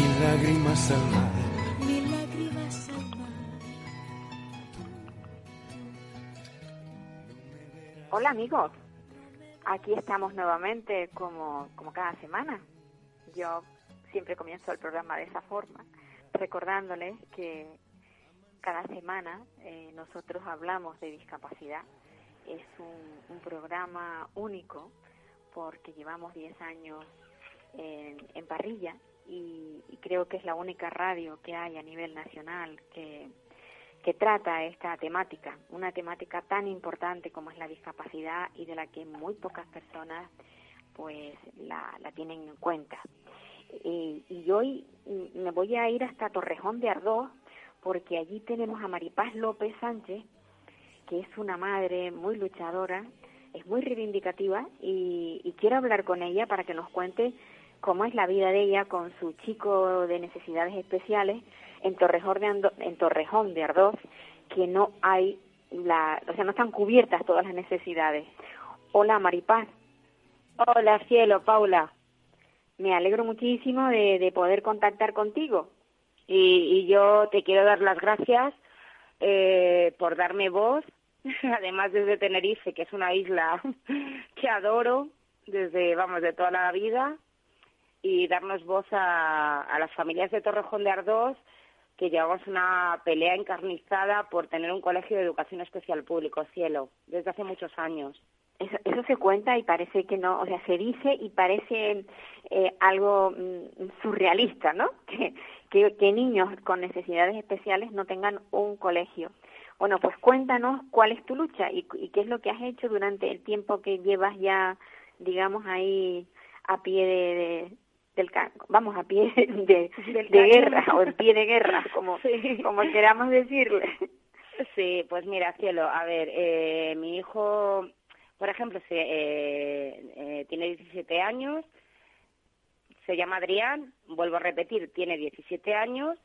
Mil lágrimas al mar. mil lágrimas al mar. Hola amigos, aquí estamos nuevamente como, como cada semana. Yo siempre comienzo el programa de esa forma, recordándoles que cada semana eh, nosotros hablamos de discapacidad. Es un, un programa único porque llevamos 10 años en, en parrilla y, y creo que es la única radio que hay a nivel nacional que, que trata esta temática, una temática tan importante como es la discapacidad y de la que muy pocas personas pues la, la tienen en cuenta. Y, y hoy me voy a ir hasta Torrejón de Ardoz porque allí tenemos a Maripaz López Sánchez, que es una madre muy luchadora, es muy reivindicativa y, y quiero hablar con ella para que nos cuente cómo es la vida de ella con su chico de necesidades especiales en Torrejón de, Ando- en Torrejón de Ardoz, que no hay la, o sea, no están cubiertas todas las necesidades. Hola Maripaz, Hola, cielo, Paula. me alegro muchísimo de, de poder contactar contigo. Y, y yo te quiero dar las gracias eh, por darme voz, además desde Tenerife, que es una isla que adoro desde, vamos, de toda la vida, y darnos voz a, las familias de Torrejón de Ardoz, que llevamos una pelea encarnizada por tener un colegio de educación especial público, cielo, desde hace muchos años. Eso, eso se cuenta y parece que no, o sea, se dice y parece eh, algo mm, surrealista, ¿no? Que, que, que niños con necesidades especiales no tengan un colegio. Bueno, pues cuéntanos cuál es tu lucha y, y qué es lo que has hecho durante el tiempo que llevas ya, digamos, ahí a pie de- del vamos a pie de, de guerra o en pie de guerra, como, Sí. como queramos decirle. Sí, pues mira, cielo, a ver, eh, mi hijo, por ejemplo, se, eh, eh, tiene 17 años, se llama Adrián, vuelvo a repetir, tiene 17 años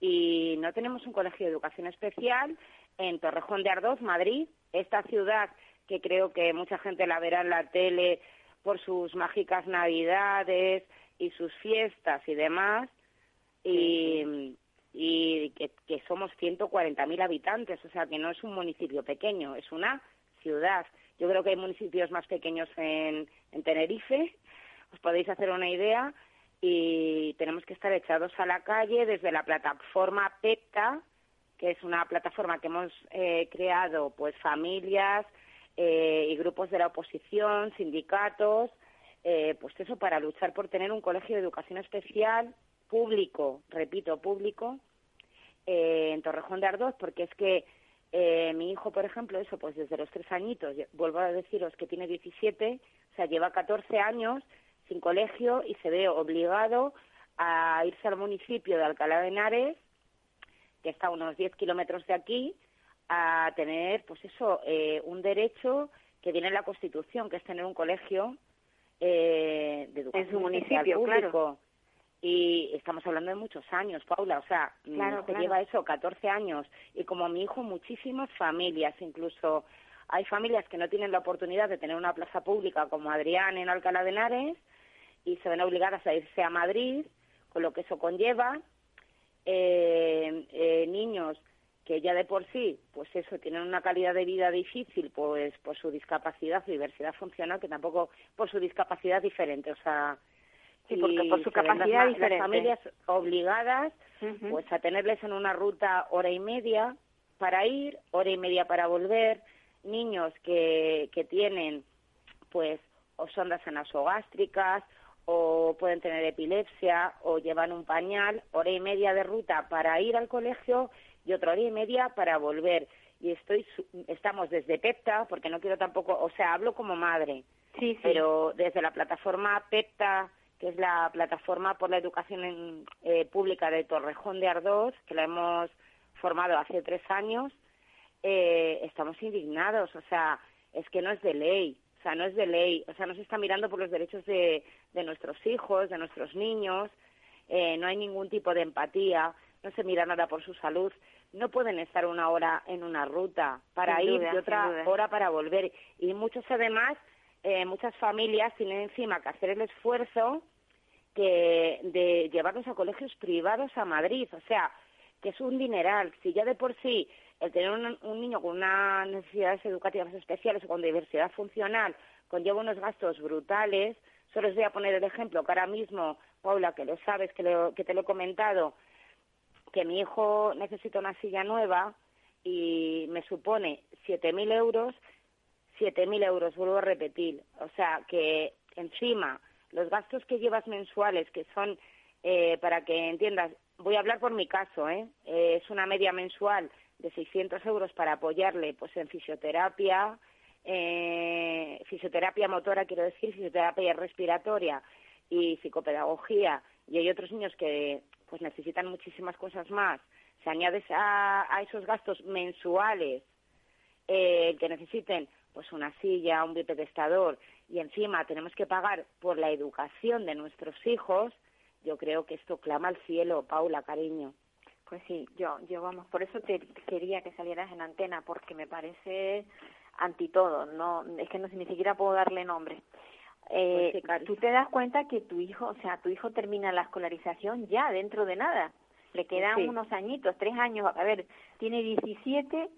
y no tenemos un colegio de educación especial en Torrejón de Ardoz, Madrid, esta ciudad que creo que mucha gente la verá en la tele por sus mágicas navidades y sus fiestas y demás, y, y que, que somos 140.000 habitantes, o sea que no es un municipio pequeño, es una ciudad. Yo creo que hay municipios más pequeños en, en Tenerife, os podéis hacer una idea, y tenemos que estar echados a la calle desde la plataforma PEPTA, que es una plataforma que hemos eh, creado pues familias eh, y grupos de la oposición, sindicatos, eh, pues eso para luchar por tener un colegio de educación especial público, repito, público, eh, en Torrejón de Ardoz, porque es que eh, mi hijo, por ejemplo, eso, pues desde los tres añitos, vuelvo a deciros que tiene 17, o sea, lleva 14 años sin colegio y se ve obligado a irse al municipio de Alcalá de Henares, que está a unos 10 kilómetros de aquí, a tener, pues eso, eh, un derecho que viene en la Constitución, que es tener un colegio eh, de educación su especial municipio, claro. público. Y estamos hablando de muchos años, Paula, o sea, mm, Claro, se claro. lleva eso, 14 años. Y como mi hijo, muchísimas familias, incluso hay familias que no tienen la oportunidad de tener una plaza pública como Adrián en Alcalá de Henares y se ven obligadas a irse a Madrid, con lo que eso conlleva. Eh, eh, niños que ya de por sí, pues eso, tienen una calidad de vida difícil, pues por su discapacidad, su diversidad funcional, que tampoco por su discapacidad diferente, o sea, Sí, porque por su las capacidad las diferente. familias obligadas pues a tenerles en una ruta hora y media para ir, hora y media para volver, niños que, que tienen pues o sondas anasogástricas o pueden tener epilepsia o llevan un pañal, hora y media de ruta para ir al colegio y otra hora y media para volver. Y estoy estamos desde PEPTA, porque no quiero tampoco, o sea, hablo como madre, Sí, sí. pero desde la plataforma PEPTA que es la plataforma por la educación en- eh, pública de Torrejón de Ardoz, que la hemos formado hace tres años, eh, estamos indignados. O sea, es que no es de ley. O sea, no es de ley. O sea, no se está mirando por los derechos de, de nuestros hijos, de nuestros niños. Eh, no hay ningún tipo de empatía. No se mira nada por su salud. No pueden estar una hora en una ruta para Sin ir duda, y otra hora para volver. Y muchos, además, eh, muchas familias tienen encima que hacer el esfuerzo que de llevarlos a colegios privados a Madrid. O sea, que es un dineral. Si ya de por sí el tener un, un niño con unas necesidades educativas especiales o con diversidad funcional conlleva unos gastos brutales, solo os voy a poner el ejemplo que ahora mismo, Paula, que lo sabes, que, lo- que te lo he comentado, que mi hijo necesita una silla nueva y me supone 7.000 euros, 7.000 euros, vuelvo a repetir. O sea, que encima los gastos que llevas mensuales, que son, eh, para que entiendas, voy a hablar por mi caso, ¿eh? Eh, es una media mensual de 600 euros para apoyarle pues en fisioterapia, eh, fisioterapia motora, quiero decir, fisioterapia respiratoria y psicopedagogía, y hay otros niños que pues necesitan muchísimas cosas más. Se añades a, a esos gastos mensuales eh, que necesiten pues una silla, un bipedestador y encima tenemos que pagar por la educación de nuestros hijos, yo creo que esto clama al cielo, Paula, cariño. Pues sí, yo, yo vamos, por eso te quería que salieras en antena, porque me parece anti todo, no, es que no ni siquiera puedo darle nombre. Eh, Pues Cari. tú te das cuenta que tu hijo, o sea, tu hijo termina la escolarización ya dentro de nada. Le quedan Sí. unos añitos, tres años, a ver, tiene 17,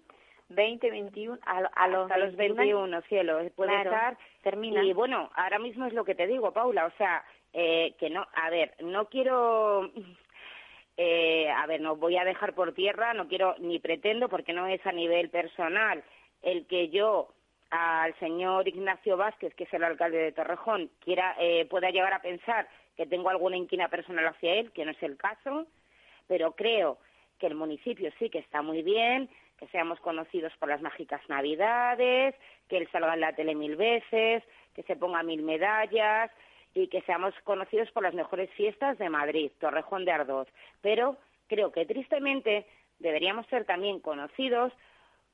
20, 21, a, a los, Hasta los 21, cielo, puede Claro, estar. termina. Y bueno, ahora mismo es lo que te digo, Paula, o sea, eh, que no, a ver, no quiero, eh, a ver, no voy a dejar por tierra, no quiero ni pretendo, porque no es a nivel personal, el que yo al señor Ignacio Vázquez, que es el alcalde de Torrejón, quiera, eh, pueda llegar a pensar que tengo alguna inquina personal hacia él, que no es el caso, pero creo que el municipio sí que está muy bien, que seamos conocidos por las mágicas navidades, que él salga en la tele mil veces, que se ponga mil medallas y que seamos conocidos por las mejores fiestas de Madrid, Torrejón de Ardoz. Pero creo que tristemente deberíamos ser también conocidos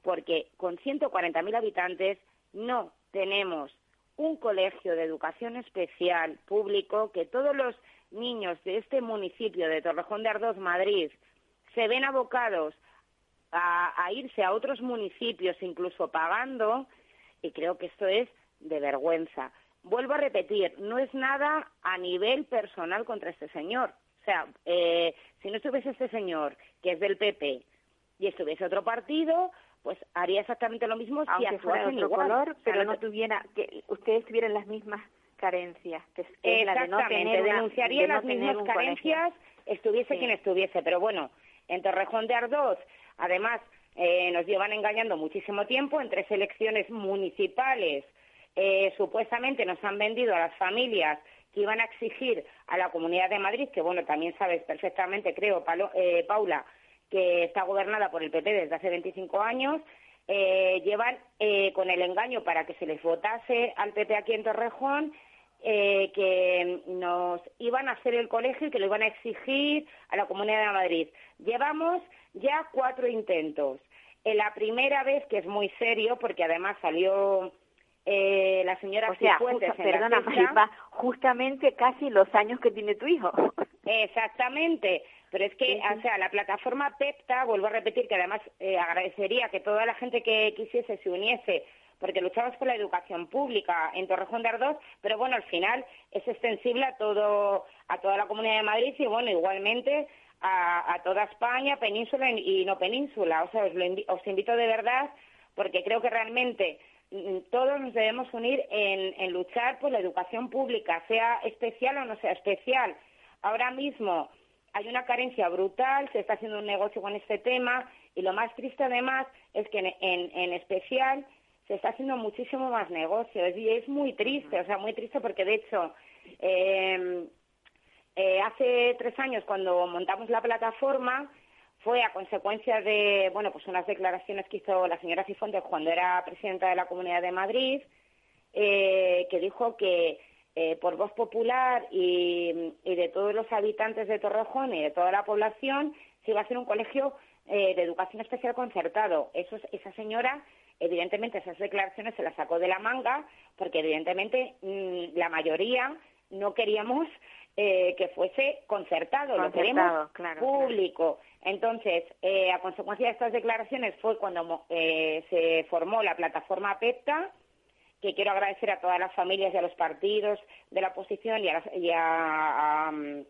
porque con 140.000 habitantes no tenemos un colegio de educación especial público que todos los niños de este municipio de Torrejón de Ardoz, Madrid, se ven abocados a, a irse a otros municipios, incluso pagando, y creo que esto es de vergüenza. Vuelvo a repetir, no es nada a nivel personal contra este señor. O sea, eh, si no estuviese este señor, que es del PP, y estuviese otro partido, pues haría exactamente lo mismo si aunque fuera otro igual. color, O sea, pero no tuviera, que ustedes tuvieran las mismas carencias, que es, que es la de no Exactamente, tener una- de las mismas colegio. carencias, estuviese Sí. quien estuviese. Pero bueno, en Torrejón de Ardoz, además, eh, nos llevan engañando muchísimo tiempo. En tres elecciones municipales, eh, supuestamente nos han vendido a las familias que iban a exigir a la Comunidad de Madrid, que bueno, también sabes perfectamente, creo, Palo- eh, Paula, que está gobernada por el PP desde hace 25 años, eh, llevan eh, con el engaño para que se les votase al PP aquí en Torrejón, eh, que nos iban a hacer el colegio y que lo iban a exigir a la Comunidad de Madrid. Llevamos ya cuatro intentos. En la primera vez, que es muy serio, porque además salió eh, la señora O sea, Cifuentes justa- perdona. Maripa, justamente casi los años que tiene tu hijo. Exactamente, pero es que, Sí, sí. o sea, la plataforma PEPTA, vuelvo a repetir que además eh, agradecería que toda la gente que quisiese se uniese, porque luchamos por la educación pública en Torrejón de Ardoz, pero bueno, al final es extensible a todo a toda la Comunidad de Madrid y bueno, igualmente a, a toda España, península y, no península. O sea, os, lo invi- os invito de verdad, porque creo que realmente mm, todos nos debemos unir en, en luchar por la educación pública, sea especial o no sea especial. Ahora mismo hay una carencia brutal, se está haciendo un negocio con este tema y lo más triste además es que en, en- en especial se está haciendo muchísimo más negocio y es muy triste, o sea, muy triste porque de hecho eh, eh, hace tres años cuando montamos la plataforma fue a consecuencia de bueno pues unas declaraciones que hizo la señora Cifuentes cuando era presidenta de la Comunidad de Madrid eh, que dijo que eh, por voz popular y, y de todos los habitantes de Torrejón y de toda la población, se iba a hacer un colegio eh, de educación especial concertado. Eso, esa señora, evidentemente, esas declaraciones se las sacó de la manga, porque evidentemente mm, la mayoría no queríamos eh, que fuese concertado, lo queremos claro, público. Entonces, eh, a consecuencia de estas declaraciones fue cuando eh, se formó la plataforma PEPTA, que quiero agradecer a todas las familias y a los partidos de la oposición y a, las- y a- a, mm,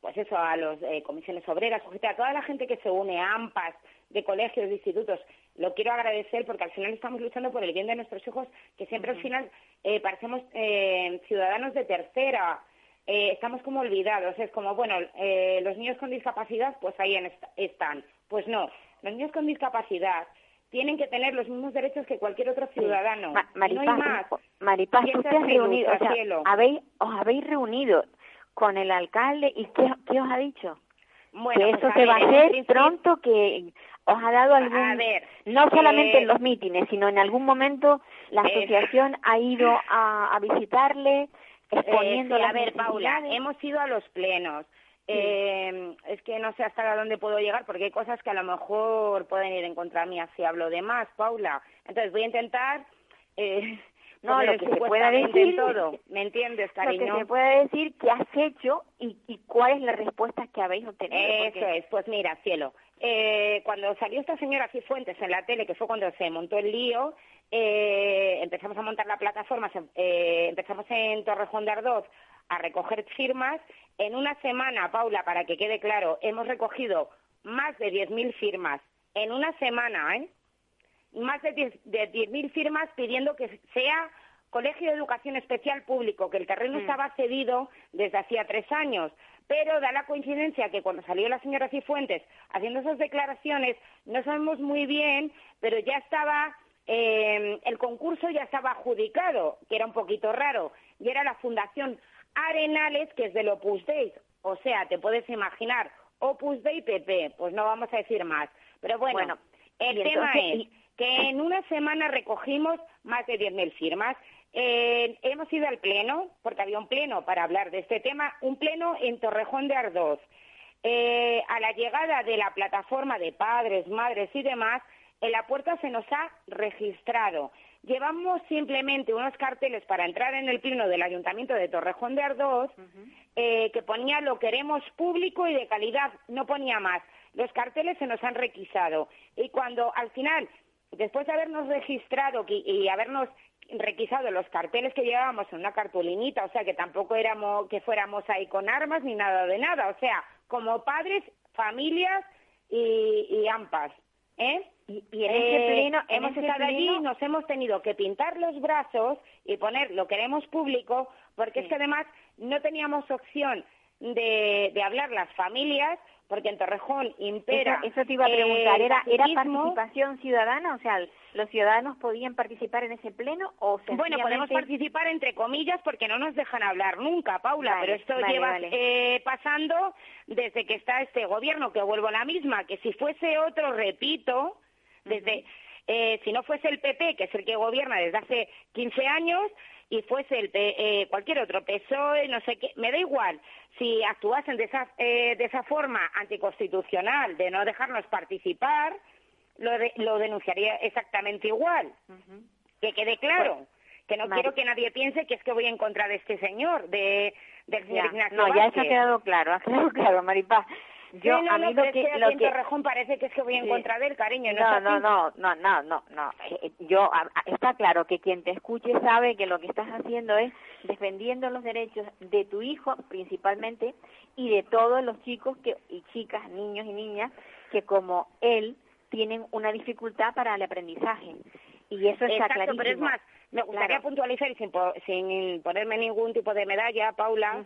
pues eso, a las comisiones obreras, a toda la gente que se une, a AMPAs, de colegios, de institutos. Lo quiero agradecer porque al final estamos luchando por el bien de nuestros hijos, que siempre al final eh, parecemos eh, ciudadanos de tercera. Eh, estamos como olvidados. Es como, bueno, eh, los niños con discapacidad, pues ahí en est- están. Pues no, los niños con discapacidad tienen que tener los mismos derechos que cualquier otro ciudadano. Ma- Y no hay Maripaz, más. Maripaz, tú te has reunido, o sea, habéis, os habéis reunido con el alcalde y ¿qué, qué os ha dicho? Bueno, que pues, eso a se va ver, a hacer pronto, que os ha dado algún... A ver, no solamente eh, en los mítines, sino en algún momento la eh, asociación ha ido a, a visitarle, exponiendo Eh, sí, las a ver, Paula, hemos ido a los plenos. Eh, es que no sé hasta dónde puedo llegar porque hay cosas que a lo mejor pueden ir en contra mía si hablo de más, Paula. Entonces voy a intentar. Eh, No, lo que se pueda decir- todo. ¿Me entiendes, Lo que cariño? se puede decir que has hecho y, y cuál es la respuesta que habéis obtenido. Eso porque- es, pues mira, cielo. Eh, cuando salió esta señora Cifuentes en la tele, que fue cuando se montó el lío, eh, empezamos a montar la plataforma, se- eh, empezamos en Torrejón de Ardoz a recoger firmas. En una semana, Paula, para que quede claro, hemos recogido más de 10.000 firmas. En una semana, ¿eh? Más de 10 de 10.000 firmas pidiendo que sea colegio de educación especial público, que el terreno Mm. estaba cedido desde hacía tres años. Pero da la coincidencia que cuando salió la señora Cifuentes haciendo esas declaraciones, no sabemos muy bien, pero ya estaba, eh, el concurso ya estaba adjudicado, que era un poquito raro, y era la Fundación Arenales, que es del Opus Dei. O sea, te puedes imaginar, Opus Dei PP, pues no vamos a decir más. Pero bueno, Bueno, el tema entonces, es que en una semana recogimos más de 10.000 firmas. Eh, hemos ido al pleno, porque había un pleno para hablar de este tema, un pleno en Torrejón de Ardoz. Eh, a la llegada de la plataforma de padres, madres y demás, en la puerta se nos ha registrado. Llevamos simplemente unos carteles para entrar en el pleno del Ayuntamiento de Torrejón de Ardoz eh, que ponía lo queremos público y de calidad, no ponía más. Los carteles se nos han requisado. Y cuando al final, después de habernos registrado y habernos requisado los carteles que llevábamos en una cartulinita, o sea que tampoco éramos que fuéramos ahí con armas ni nada de nada, o sea, como padres, familias y, y AMPAs, ¿eh? Y, y en ese Eh, pleno, en hemos ese estado allí, pleno- nos hemos tenido que pintar los brazos y poner lo queremos público, porque es que además no teníamos opción de, de hablar las familias, porque en Torrejón impera. Eso, eso te iba a eh, preguntar, el ¿era, ¿era participación ciudadana? O sea, ¿los ciudadanos podían participar en ese pleno o Bueno, podemos participar entre comillas porque no nos dejan hablar nunca, Paula, Vale, pero esto vale, lleva vale. eh, pasando desde que está este gobierno, que vuelvo a la misma, que si fuese otro, repito, desde eh, si no fuese el PP, que es el que gobierna desde hace 15 años, y fuese el eh, cualquier otro PSOE, no sé qué, me da igual. Si actuasen de esa, eh, de esa forma anticonstitucional, de no dejarnos participar, lo, de- lo denunciaría exactamente igual. Que quede claro. que no Mari- quiero que nadie piense que es que voy en contra de este señor, de, del señor Ya, Ignacio no, ya eso ha quedado claro, ha quedado claro, Maripaz. Yo, Sí, no, a no, mí lo que, aquí lo que, Torrejón parece que es que voy en Sí. contra de él, cariño. No, no, no, no, no, no, no. Eh, Yo, está claro que quien te escuche sabe que lo que estás haciendo es defendiendo los derechos de tu hijo principalmente y de todos los chicos que, y chicas, niños y niñas que como él tienen una dificultad para el aprendizaje. Y eso está Exacto, clarísimo. pero es más, me gustaría Claro. puntualizar y sin, sin ponerme ningún tipo de medalla, Paula,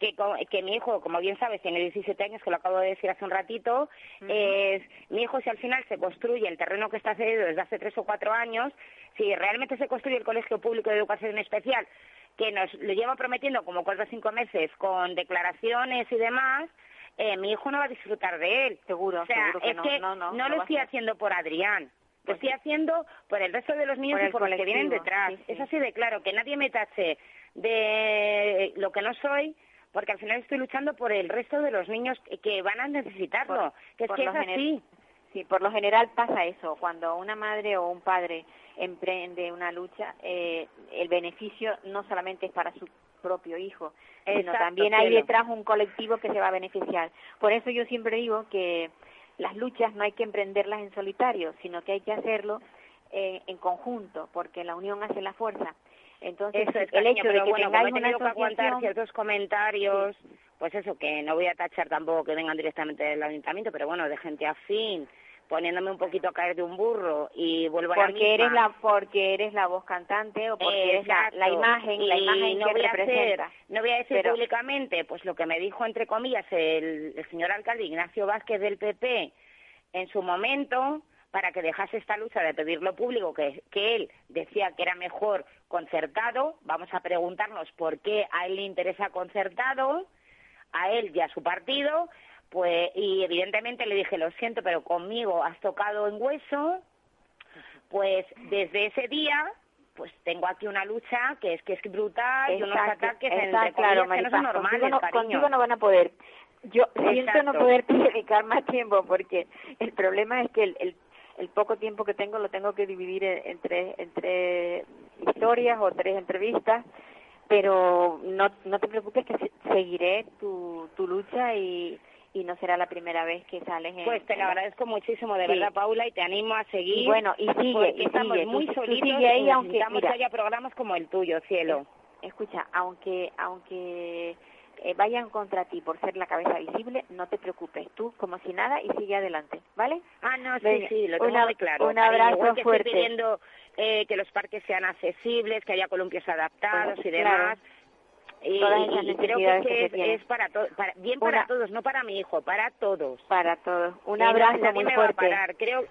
que, co- que mi hijo, como bien sabes, tiene 17 años, que lo acabo de decir hace un ratito, es, mi hijo si al final se construye el terreno que está cedido desde hace tres o cuatro años, si realmente se construye el Colegio Público de Educación Especial, que nos lo lleva prometiendo como cuatro o cinco meses con declaraciones y demás, eh, mi hijo no va a disfrutar de él. Seguro, o sea, seguro que es no, que no, no, no lo estoy haciendo por Adrián. Lo Pues estoy sí. haciendo por el resto de los niños Por y por los que vienen detrás. sí, sí. Es así de claro, que nadie me tache de lo que no soy, porque al final estoy luchando por el resto de los niños que- van a necesitarlo, que es por que lo es así. Sí, por lo general pasa eso. Cuando una madre o un padre emprende una lucha, eh, el beneficio no solamente es para su propio hijo, sino Exacto, también hay detrás un colectivo que se va a beneficiar. Por eso yo siempre digo que las luchas no hay que emprenderlas en solitario, sino que hay que hacerlo eh, en conjunto, porque la unión hace la fuerza. Entonces, Eso es, el hecho de que bueno, como tengáis una que aguantar ciertos comentarios, pues eso, que no voy a tachar tampoco que vengan directamente del ayuntamiento, pero bueno, de gente afín, poniéndome un poquito a caer de un burro y vuelvo a la porque eres misma. la porque eres la voz cantante o porque eres la, la Exacto. imagen, la Y imagen no que voy a hacer- no voy a decir Pero- públicamente, pues lo que me dijo entre comillas el, el señor alcalde Ignacio Vázquez del PP en su momento para que dejase esta lucha de pedir lo público que, que él decía que era mejor concertado. Vamos a preguntarnos por qué a él le interesa concertado, a él y a su partido. Pues, y evidentemente le dije, lo siento, pero conmigo has tocado en hueso, pues desde ese día pues tengo aquí una lucha que es que es brutal y unos Exacto, ataques está entre claro, que no son normales, contigo no, contigo no van a poder. Yo siento no Exacto. poder dedicar más tiempo porque el problema es que el, el, el poco tiempo que tengo lo tengo que dividir en- entre entre historias o tres entrevistas, pero no no te preocupes que se- seguiré tu, tu lucha y, y no será la primera vez que sales en Pues te lo agradezco muchísimo, de Sí. verdad, Paula, y te animo a seguir. Y bueno, y sigue, porque y estamos sigue, muy tú- tú solitos sigue ahí, y aunque, mira, haya programas como el tuyo, cielo. Escucha, aunque aunque eh, vayan contra ti por ser la cabeza visible, no te preocupes, tú como si nada y sigue adelante, ¿vale? Ah, no, sí, Venga, sí, lo tengo una- muy claro. un abrazo Igual que fuerte. Estoy pidiendo eh, que los parques sean accesibles, que haya columpios adaptados Pues, y claro. Y, Todas y- esas y creo que, es, que se es- tienen. es para todos, para, bien para Una- todos, no para mi hijo, para todos. Para todos. Un no- abrazo nadie muy me va a parar. Creo,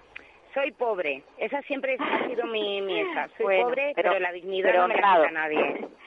soy pobre. Esa siempre ha sido mi, mi hija. Soy Bueno, pobre, pero- pero, la dignidad pero no me la quita nadie.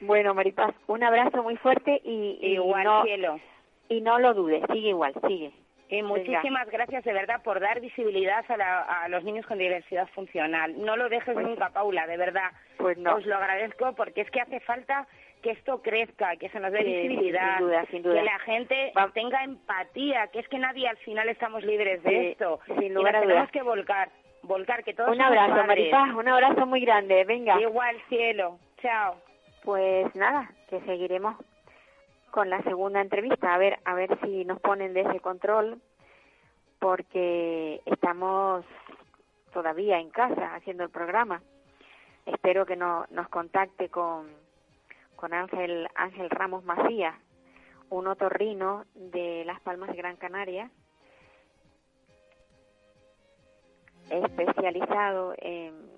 Bueno, Maripaz, un abrazo muy fuerte y, y Igual, no cielo. y no lo dudes, sigue igual, sigue. Y muchísimas gracias de verdad por dar visibilidad a, la- a los niños con diversidad funcional. No lo dejes Pues- nunca, Paula, de verdad. Pues no. Os lo agradezco porque es que hace falta que esto crezca, que se nos dé visibilidad, sin duda, sin duda. que la gente Va- tenga empatía, que es que nadie al final estamos libres de Sí, esto. sin y lugar nos a tenemos que volcar, volcar, que todos Un abrazo. Maripaz, un abrazo muy grande, venga. Igual, cielo. Chao. Pues nada, que seguiremos con la segunda entrevista, a ver, a ver si nos ponen de ese control, porque estamos todavía en casa haciendo el programa. Espero que no, nos contacte con, con Ángel, Ángel Ramos Macías, un otorrino de Las Palmas de Gran Canaria, especializado en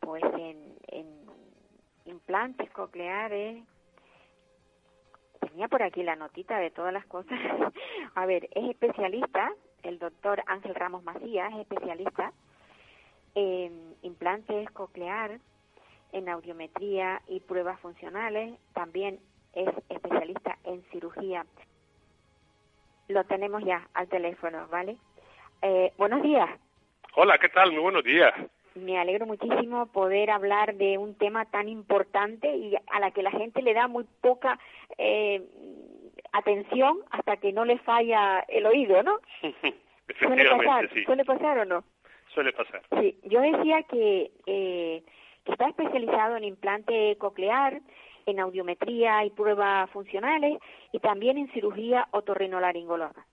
pues en, en implantes cocleares. Tenía por aquí la notita de todas las cosas. A ver, es especialista, el doctor Ángel Ramos Macías es especialista en implantes coclear, en audiometría y pruebas funcionales. También es especialista en cirugía. Lo tenemos ya al teléfono, ¿vale? Eh, buenos días. Hola, ¿qué tal? Muy buenos días. Me alegro muchísimo poder hablar de un tema tan importante y a la que la gente le da muy poca eh, atención hasta que no le falla el oído, ¿no? Suele pasar, Efectivamente, sí. suele pasar o no. Suele pasar. Sí, yo decía que, eh, que está especializado en implante coclear, en audiometría y pruebas funcionales y también en cirugía otorrinolaringológica.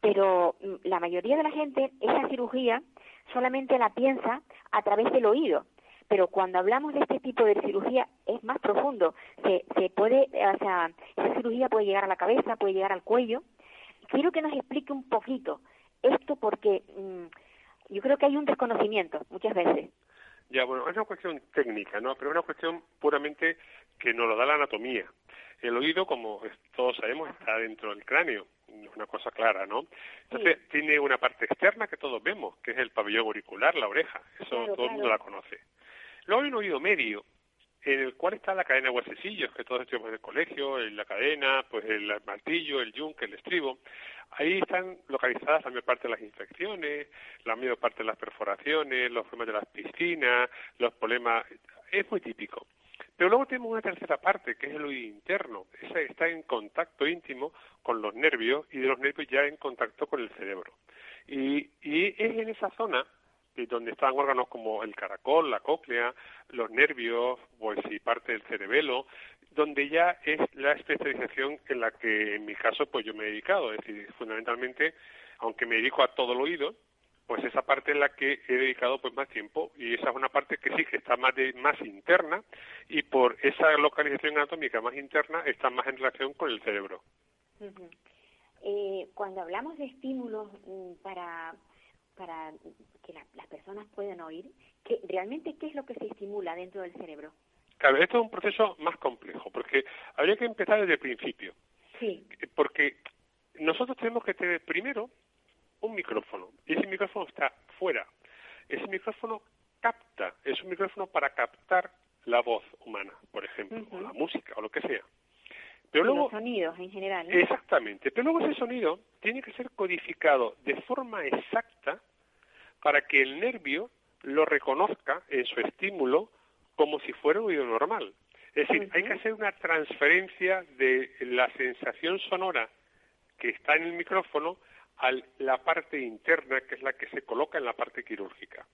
Pero mm, la mayoría de la gente esa cirugía solamente la piensa a través del oído. Pero cuando hablamos de este tipo de cirugía es más profundo. Se, se puede, o sea, esa cirugía puede llegar a la cabeza, puede llegar al cuello. Quiero que nos explique un poquito esto porque mm, yo creo que hay un desconocimiento muchas veces. Ya, bueno, es una cuestión técnica, ¿no? Pero es una cuestión puramente que nos lo da la anatomía. El oído, como todos sabemos, está dentro del cráneo, es una cosa clara, ¿no? Entonces, tiene una parte externa que todos vemos, que es el pabellón auricular, la oreja. Eso Claro, todo el mundo la conoce. Luego hay un oído medio, en el cual está la cadena de huesecillos, que todos estudiamos en el colegio, en la cadena, pues el martillo, el yunque, el estribo. Ahí están localizadas la mayor parte de las infecciones, la mayor parte de las perforaciones, los problemas de las piscinas, los problemas... Es muy típico. Pero luego tenemos una tercera parte, que es el oído interno. Esa está en contacto íntimo con los nervios y de los nervios ya en contacto con el cerebro. Y, y es en esa zona donde están órganos como el caracol, la cóclea, los nervios, pues y parte del cerebelo, donde ya es la especialización en la que en mi caso pues yo me he dedicado, es decir, fundamentalmente, aunque me dedico a todo el oído, pues esa parte es la que he dedicado pues más tiempo y esa es una parte que sí que está más de, más interna y por esa localización anatómica más interna está más en relación con el cerebro. eh, cuando hablamos de estímulos mm, para para que las personas puedan oír, ¿qué, realmente qué es lo que se estimula dentro del cerebro? Claro, esto es un proceso más complejo, porque habría que empezar desde el principio. Sí. Porque nosotros tenemos que tener primero un micrófono, y ese micrófono está fuera. Ese micrófono capta, es un micrófono para captar la voz humana, por ejemplo, o la música, o lo que sea. Pero luego, los sonidos en general. Exactamente, pero luego ese sonido tiene que ser codificado de forma exacta para que el nervio lo reconozca en su estímulo como si fuera un oído normal. Es decir, hay que hacer una transferencia de la sensación sonora que está en el micrófono a la parte interna, que es la que se coloca en la parte quirúrgica.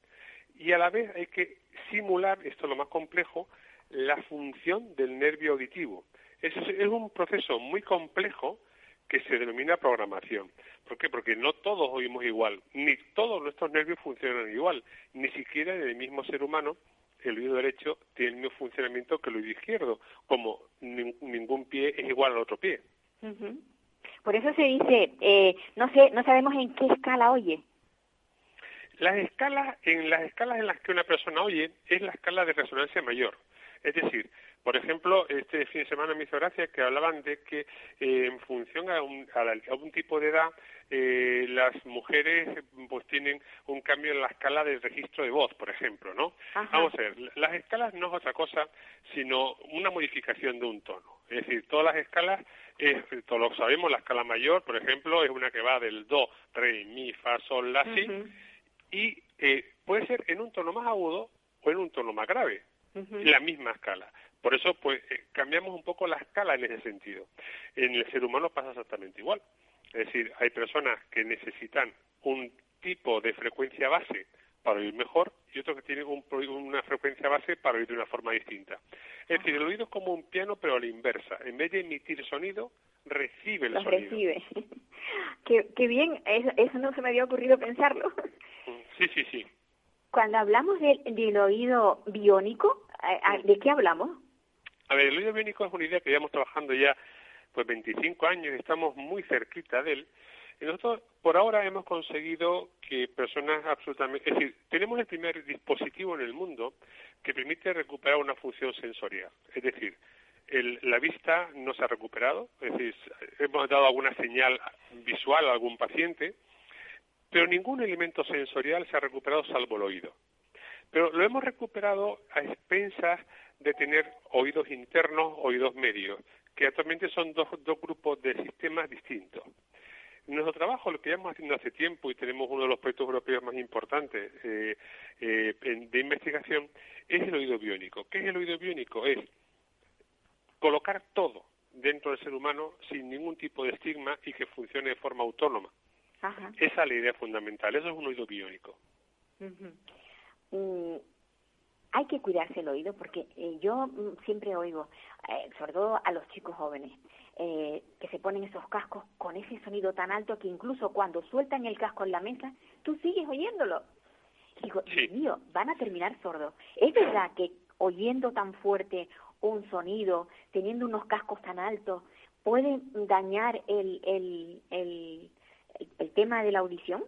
Y a la vez hay que simular, esto es lo más complejo, la función del nervio auditivo. Es, es un proceso muy complejo que se denomina programación. ¿Por qué? Porque no todos oímos igual, ni todos nuestros nervios funcionan igual, ni siquiera en el mismo ser humano el oído derecho tiene el mismo funcionamiento que el oído izquierdo, como ningún pie es igual al otro pie. Por eso se dice, eh, no sé, no sabemos en qué escala oye. Las escalas, en las escalas en las que una persona oye, es la escala de resonancia mayor. Es decir, por ejemplo, este fin de semana me hizo gracia que hablaban de que eh, en función a un, a, tipo de edad, eh, las mujeres pues tienen un cambio en la escala del registro de voz, por ejemplo, ¿no? Vamos a ver, las escalas no es otra cosa sino una modificación de un tono. Es decir, todas las escalas, eh, todos lo sabemos, la escala mayor, por ejemplo, es una que va del do, re, mi, fa, sol, la, si, y eh, puede ser en un tono más agudo o en un tono más grave, la misma escala. Por eso, pues, eh, cambiamos un poco la escala en ese sentido. En el ser humano pasa exactamente igual. Es decir, hay personas que necesitan un tipo de frecuencia base para oír mejor y otros que tienen una frecuencia base para oír de una forma distinta. Es decir, el oído es como un piano, pero a la inversa. En vez de emitir sonido, recibe el sonido. recibe. qué, qué bien, eso, no se me había ocurrido pensarlo. Sí, sí, sí. Cuando hablamos del, del oído biónico, eh, ¿de qué hablamos? A ver, el oído biónico es una idea que llevamos trabajando ya pues 25 años y estamos muy cerquita de él. Y nosotros por ahora hemos conseguido que personas absolutamente, es decir, tenemos el primer dispositivo en el mundo que permite recuperar una función sensorial. Es decir, el, la vista no se ha recuperado, es decir, hemos dado alguna señal visual a algún paciente, pero ningún elemento sensorial se ha recuperado salvo el oído. Pero lo hemos recuperado a expensas de tener oídos internos, oídos medios, que actualmente son dos, dos grupos de sistemas distintos. Nuestro trabajo, lo que llevamos haciendo hace tiempo y tenemos uno de los proyectos europeos más importantes eh, eh, de investigación, es el oído biónico. ¿Qué es el oído biónico? Es colocar todo dentro del ser humano sin ningún tipo de estigma y que funcione de forma autónoma. Esa es la idea fundamental. Eso es un oído biónico hay que cuidarse el oído porque eh, yo mm, siempre oigo, eh, sobre todo a los chicos jóvenes, eh, que se ponen esos cascos con ese sonido tan alto que incluso cuando sueltan el casco en la mesa, tú sigues oyéndolo. digo, Dios mío, van a terminar sordos. ¿Es verdad que oyendo tan fuerte un sonido, teniendo unos cascos tan altos, puede dañar el, el, el, el tema de la audición?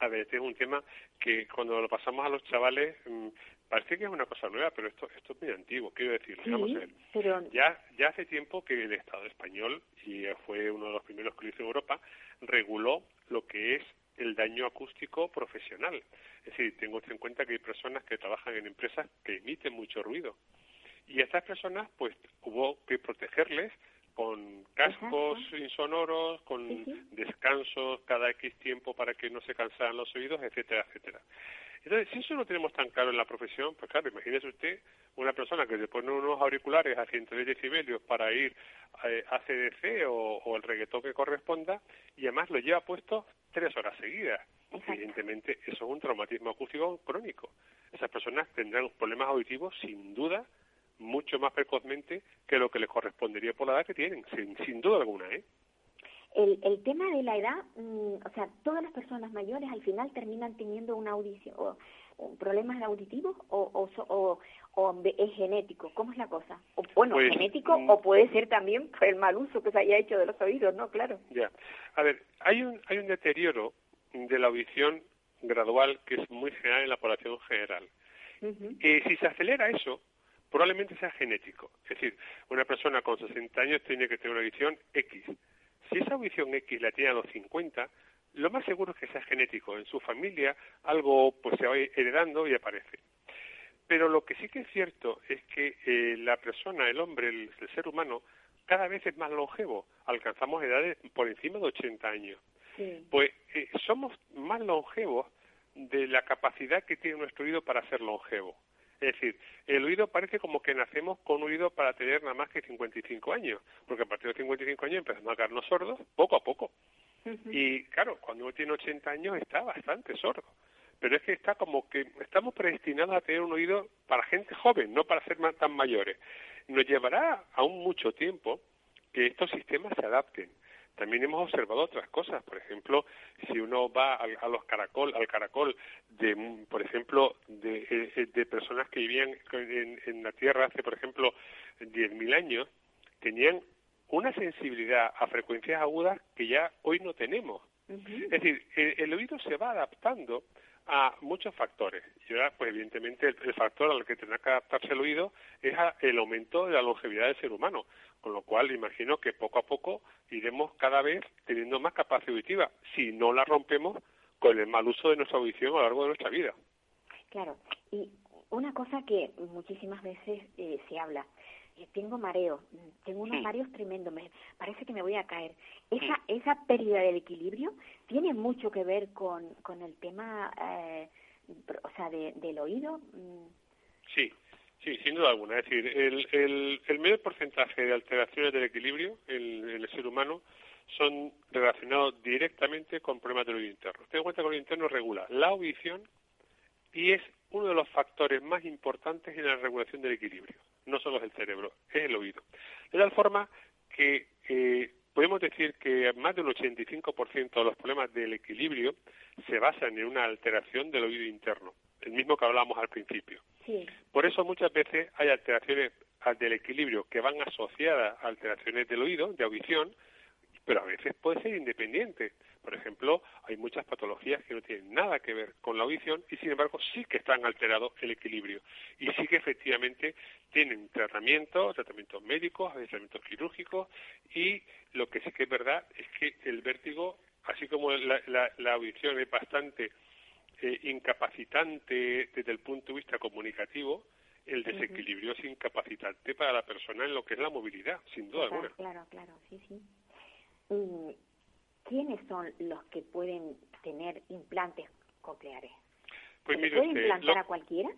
A ver, este es un tema que cuando lo pasamos a los chavales mm, parece que es una cosa nueva, pero esto, esto es muy antiguo, quiero decir, ya, ya hace tiempo que el Estado español, y fue uno de los primeros que lo hizo en Europa, reguló lo que es el daño acústico profesional. Es decir, tengo en cuenta que hay personas que trabajan en empresas que emiten mucho ruido. Y a estas personas, pues, hubo que protegerles con cascos insonoros, con descansos cada X tiempo para que no se cansaran los oídos, etcétera, etcétera. Entonces, si eso no tenemos tan claro en la profesión, pues claro, imagínese usted una persona que le pone unos auriculares a 110 decibelios para ir eh, a CDC o, o el reggaetón que corresponda y además lo lleva puesto tres horas seguidas. Evidentemente, eso es un traumatismo acústico crónico. Esas personas tendrán problemas auditivos sin duda mucho más precozmente que lo que les correspondería por la edad que tienen, sin, sin duda alguna, ¿eh? El, el tema de la edad, mm, o sea, todas las personas mayores al final terminan teniendo una audición, o, o problemas auditivos o, o, o, o es genético. ¿Cómo es la cosa? O, bueno, Pues, genético mm. o puede ser también por el mal uso que se haya hecho de los oídos, ¿no? Claro. Ya. A ver, hay un, hay un deterioro de la audición gradual que es muy general en la población general. Y si se acelera eso, probablemente sea genético. Es decir, una persona con 60 años tiene que tener una audición X. Si esa audición X la tiene a los 50, lo más seguro es que sea genético. En su familia algo pues se va heredando y aparece. Pero lo que sí que es cierto es que eh, la persona, el hombre, el, el ser humano, cada vez es más longevo. Alcanzamos edades por encima de 80 años. Sí. Pues eh, somos más longevos de la capacidad que tiene nuestro oído para ser longevo. Es decir, el oído parece como que nacemos con un oído para tener nada más que 55 años, porque a partir de 55 años empezamos a quedarnos sordos poco a poco. Y claro, cuando uno tiene 80 años está bastante sordo. Pero es que está como que estamos predestinados a tener un oído para gente joven, no para ser tan mayores. Nos llevará aún mucho tiempo que estos sistemas se adapten. También hemos observado otras cosas, por ejemplo, si uno va al, a los caracol, al caracol de, por ejemplo, de, eh, de personas que vivían en, en la Tierra hace, por ejemplo, 10.000 años, tenían una sensibilidad a frecuencias agudas que ya hoy no tenemos. Es decir, el, el oído se va adaptando a muchos factores. Y ahora, pues evidentemente, el, factor al que tendrá que adaptarse el oído es a- el aumento de la longevidad del ser humano. Con lo cual, imagino que poco a poco iremos cada vez teniendo más capacidad auditiva, si no la rompemos con el mal uso de nuestra audición a lo largo de nuestra vida. Claro, y una cosa que muchísimas veces eh, se habla, tengo mareo, tengo unos mareos tremendos, me parece que me voy a caer. Esa esa pérdida del equilibrio tiene mucho que ver con, con el tema, eh, o sea, de, del oído. mm, Sí, sí, sin duda alguna. Es decir, el, el, el mayor porcentaje de alteraciones del equilibrio en, en el ser humano son relacionados directamente con problemas del oído interno. Ten en cuenta que el oído interno regula la audición y es uno de los factores más importantes en la regulación del equilibrio. No solo es el cerebro, es el oído. De tal forma que eh, podemos decir que más del 85% de los problemas del equilibrio se basan en una alteración del oído interno, el mismo que hablábamos al principio. Sí, Por eso muchas veces hay alteraciones del equilibrio que van asociadas a alteraciones del oído, de audición, pero a veces puede ser independiente. Por ejemplo, muchas patologías que no tienen nada que ver con la audición y sin embargo sí que están alterados el equilibrio y sí que efectivamente tienen tratamiento, tratamientos médicos, tratamientos quirúrgicos y lo que sí que es verdad es que el vértigo, así como la, la- la audición es bastante eh, incapacitante desde el punto de vista comunicativo, el desequilibrio es incapacitante para la persona en lo que es la movilidad, sin duda claro, alguna. claro, claro, sí, sí. ¿Quiénes son los que pueden tener implantes cocleares? Pues ¿Se mire puede usted, implantar lo- a cualquiera?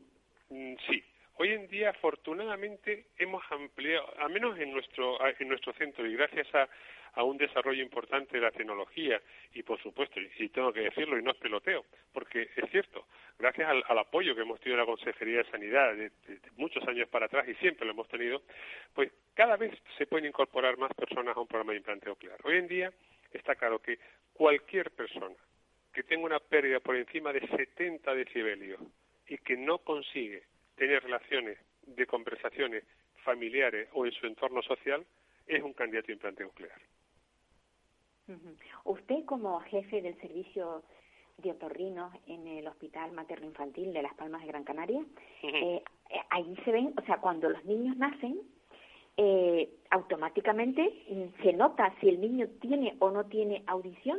Mm, Sí. Hoy en día, afortunadamente, hemos ampliado, al menos en nuestro, a- en nuestro centro, y gracias a, a un desarrollo importante de la tecnología, y por supuesto, y, tengo que decirlo, y no es peloteo, porque es cierto, gracias al, al apoyo que hemos tenido de la Consejería de Sanidad de, de- de muchos años para atrás, y siempre lo hemos tenido, pues cada vez se pueden incorporar más personas a un programa de implante oclear. Hoy en día está claro que cualquier persona que tenga una pérdida por encima de 70 decibelios y que no consigue tener relaciones de conversaciones familiares o en su entorno social, es un candidato a implante nuclear. Usted como jefe del servicio de otorrinos en el Hospital Materno Infantil de Las Palmas de Gran Canaria, eh, ahí se ven, o sea, cuando los niños nacen, eh, automáticamente se nota si el niño tiene o no tiene audición,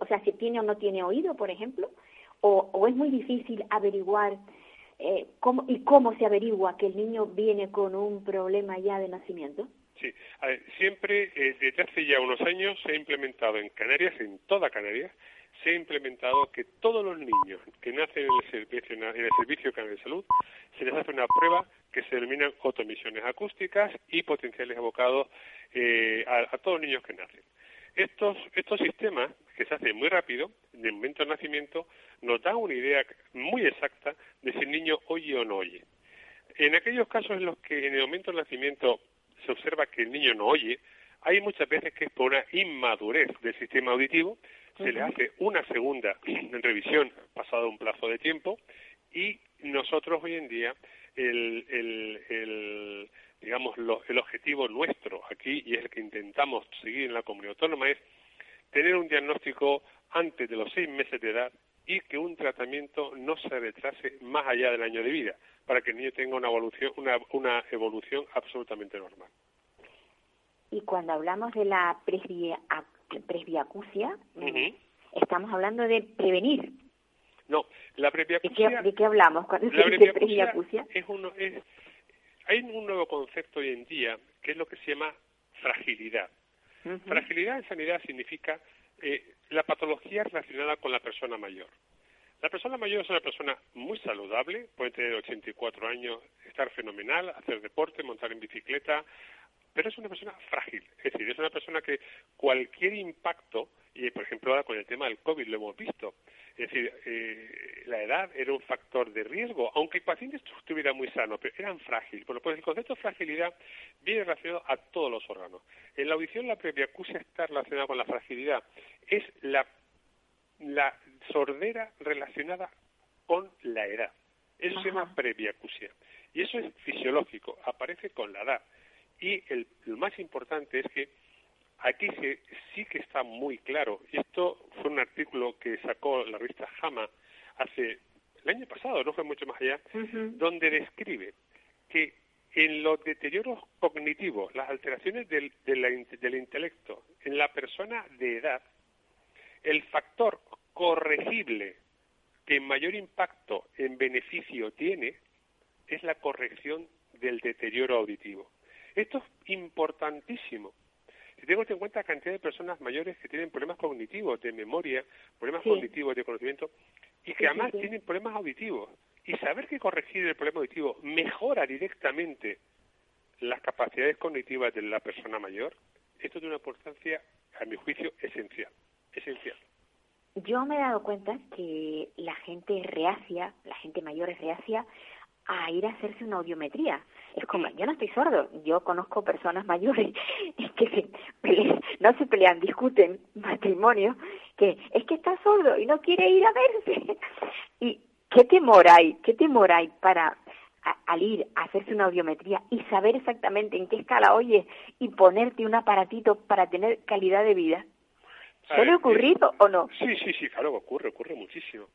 o sea, si tiene o no tiene oído, por ejemplo, o, o es muy difícil averiguar eh, cómo y cómo se averigua que el niño viene con un problema ya de nacimiento. Sí, a ver, siempre eh, desde hace ya unos años se ha implementado en Canarias, en toda Canarias, se ha implementado que todos los niños que nacen en el servicio, en el servicio de salud se les hace una prueba que se denominan autoemisiones acústicas y potenciales abocados eh, a, todos los niños que nacen. Estos, estos sistemas, que se hacen muy rápido, en el momento del nacimiento, nos dan una idea muy exacta de si el niño oye o no oye. En aquellos casos en los que en el momento del nacimiento se observa que el niño no oye, hay muchas veces que es por una inmadurez del sistema auditivo, se le hace una segunda revisión pasado un plazo de tiempo y nosotros hoy en día el, el, digamos el objetivo nuestro aquí y es el que intentamos seguir en la comunidad autónoma es tener un diagnóstico antes de los seis meses de edad y que un tratamiento no se retrase más allá del año de vida para que el niño tenga una evolución una, una evolución absolutamente normal. Y cuando hablamos de la presbiacusia, estamos hablando de prevenir. No, la presbiacusia... ¿De qué, hablamos cuando se dice presbiacusia? Es uno, es, hay un nuevo concepto hoy en día que es lo que se llama fragilidad. Fragilidad en sanidad significa eh, la patología relacionada con la persona mayor. La persona mayor es una persona muy saludable, puede tener 84 años, estar fenomenal, hacer deporte, montar en bicicleta, pero es una persona frágil, es decir, es una persona que cualquier impacto, y por ejemplo ahora con el tema del COVID lo hemos visto, es decir, eh, la edad era un factor de riesgo, aunque el paciente estuviera muy sano, pero eran frágiles. Bueno, pues el concepto de fragilidad viene relacionado a todos los órganos. En la audición la previacusia está relacionada con la fragilidad. Es la, la sordera relacionada con la edad. Eso se llama previacusia. Y eso es fisiológico, aparece con la edad. Y el, lo más importante es que aquí sí que está muy claro. Y esto fue un artículo que sacó la revista JAMA hace el año pasado, no fue mucho más allá, donde describe que en los deterioros cognitivos, las alteraciones del, del intelecto en la persona de edad, el factor corregible que mayor impacto en beneficio tiene es la corrección del deterioro auditivo. Esto es importantísimo. Si tengo en cuenta la cantidad de personas mayores que tienen problemas cognitivos de memoria, problemas cognitivos de conocimiento, y que además tienen problemas auditivos, y saber que corregir el problema auditivo mejora directamente las capacidades cognitivas de la persona mayor, esto tiene una importancia, a mi juicio, esencial. Esencial. Yo me he dado cuenta que la gente reacia, la gente mayor es reacia a ir a hacerse una audiometría. Es como, yo no estoy sordo, yo conozco personas mayores que se pelean, no se pelean, discuten matrimonio, que es que está sordo y no quiere ir a verse. ¿Y qué temor hay? ¿Qué temor hay para al ir a hacerse una audiometría y saber exactamente en qué escala oye y ponerte un aparatito para tener calidad de vida? ¿Suele ocurrir o no? Sí, sí, sí, claro, ocurre, ocurre muchísimo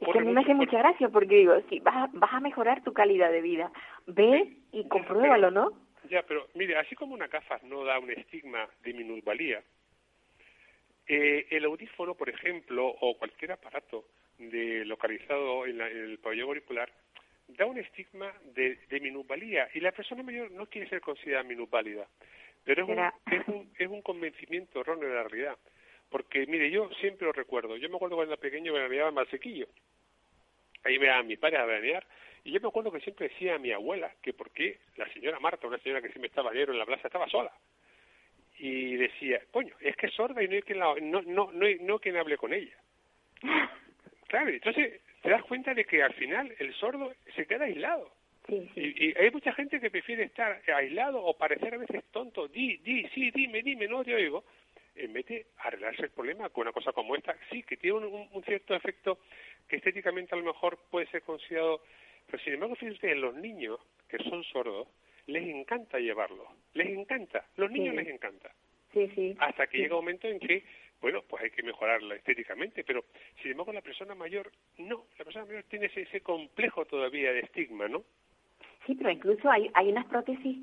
que a mí me hace mucha gracia porque digo, si vas vas a mejorar tu calidad de vida, ve y compruébalo, ¿no? Ya, pero mire, así como una gafas no da un estigma de minusvalía, eh, el audífono, por ejemplo, o cualquier aparato de localizado en, el pabellón auricular, da un estigma de, de, minusvalía y la persona mayor no quiere ser considerada minusválida, pero es un, es un, es un convencimiento erróneo de la realidad. Porque, mire, yo siempre lo recuerdo. Yo me acuerdo cuando era pequeño veraneaba en Malsequillo. Ahí me a mi padre a veranear. Y yo me acuerdo que siempre decía a mi abuela que por qué la señora Marta, una señora que siempre estaba ayer en la plaza, estaba sola. Y decía, coño, es que es sorda y no hay quien, la, no, no, no, hay, no quien hable con ella. claro, entonces te das cuenta de que al final el sordo se queda aislado. Sí, sí. Y, y, hay mucha gente que prefiere estar aislado o parecer a veces tonto. Di, di, sí, dime, dime, no te oigo en vez de arreglarse el problema con una cosa como esta, sí, que tiene un, cierto efecto que estéticamente a lo mejor puede ser considerado, pero sin embargo, fíjense, en los niños que son sordos, les encanta llevarlo, les encanta, los niños les encanta. Sí, sí. Hasta que llega un momento en que, bueno, pues hay que mejorarla estéticamente, pero sin embargo la persona mayor, no, la persona mayor tiene ese, complejo todavía de estigma, ¿no? Sí, pero incluso hay, hay unas prótesis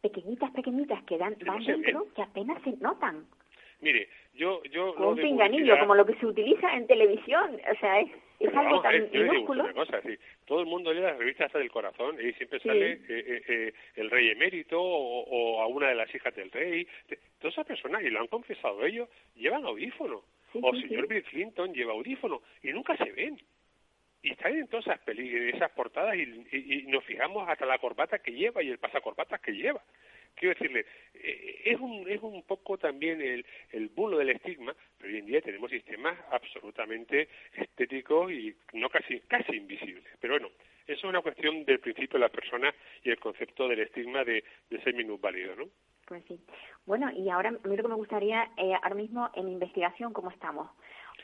pequeñitas, pequeñitas que dan, van dentro que apenas se notan. Mire, yo... yo un pinganillo, como lo que se utiliza en televisión, o sea, es, es algo tan es, minúsculo. Una cosa, sí. Todo el mundo lee las revistas del corazón y siempre sale eh, eh, eh, el rey emérito o, o, a una de las hijas del rey. Todas esas personas, y lo han confesado ellos, llevan audífono. o señor Bill Clinton lleva audífono y nunca se ven. Y están en todas esas, peli esas portadas y, nos fijamos hasta la corbata que lleva y el pasacorbatas que lleva. Quiero decirle, eh, es, un, es un poco también el, el bulo del estigma, pero hoy en día tenemos sistemas absolutamente estéticos y no casi, casi invisibles. Pero bueno, eso es una cuestión del principio de la persona y el concepto del estigma de, de ser minusválido, ¿no? Pues sí. Bueno, y ahora a mí que me gustaría, eh, ahora mismo en investigación, ¿cómo estamos?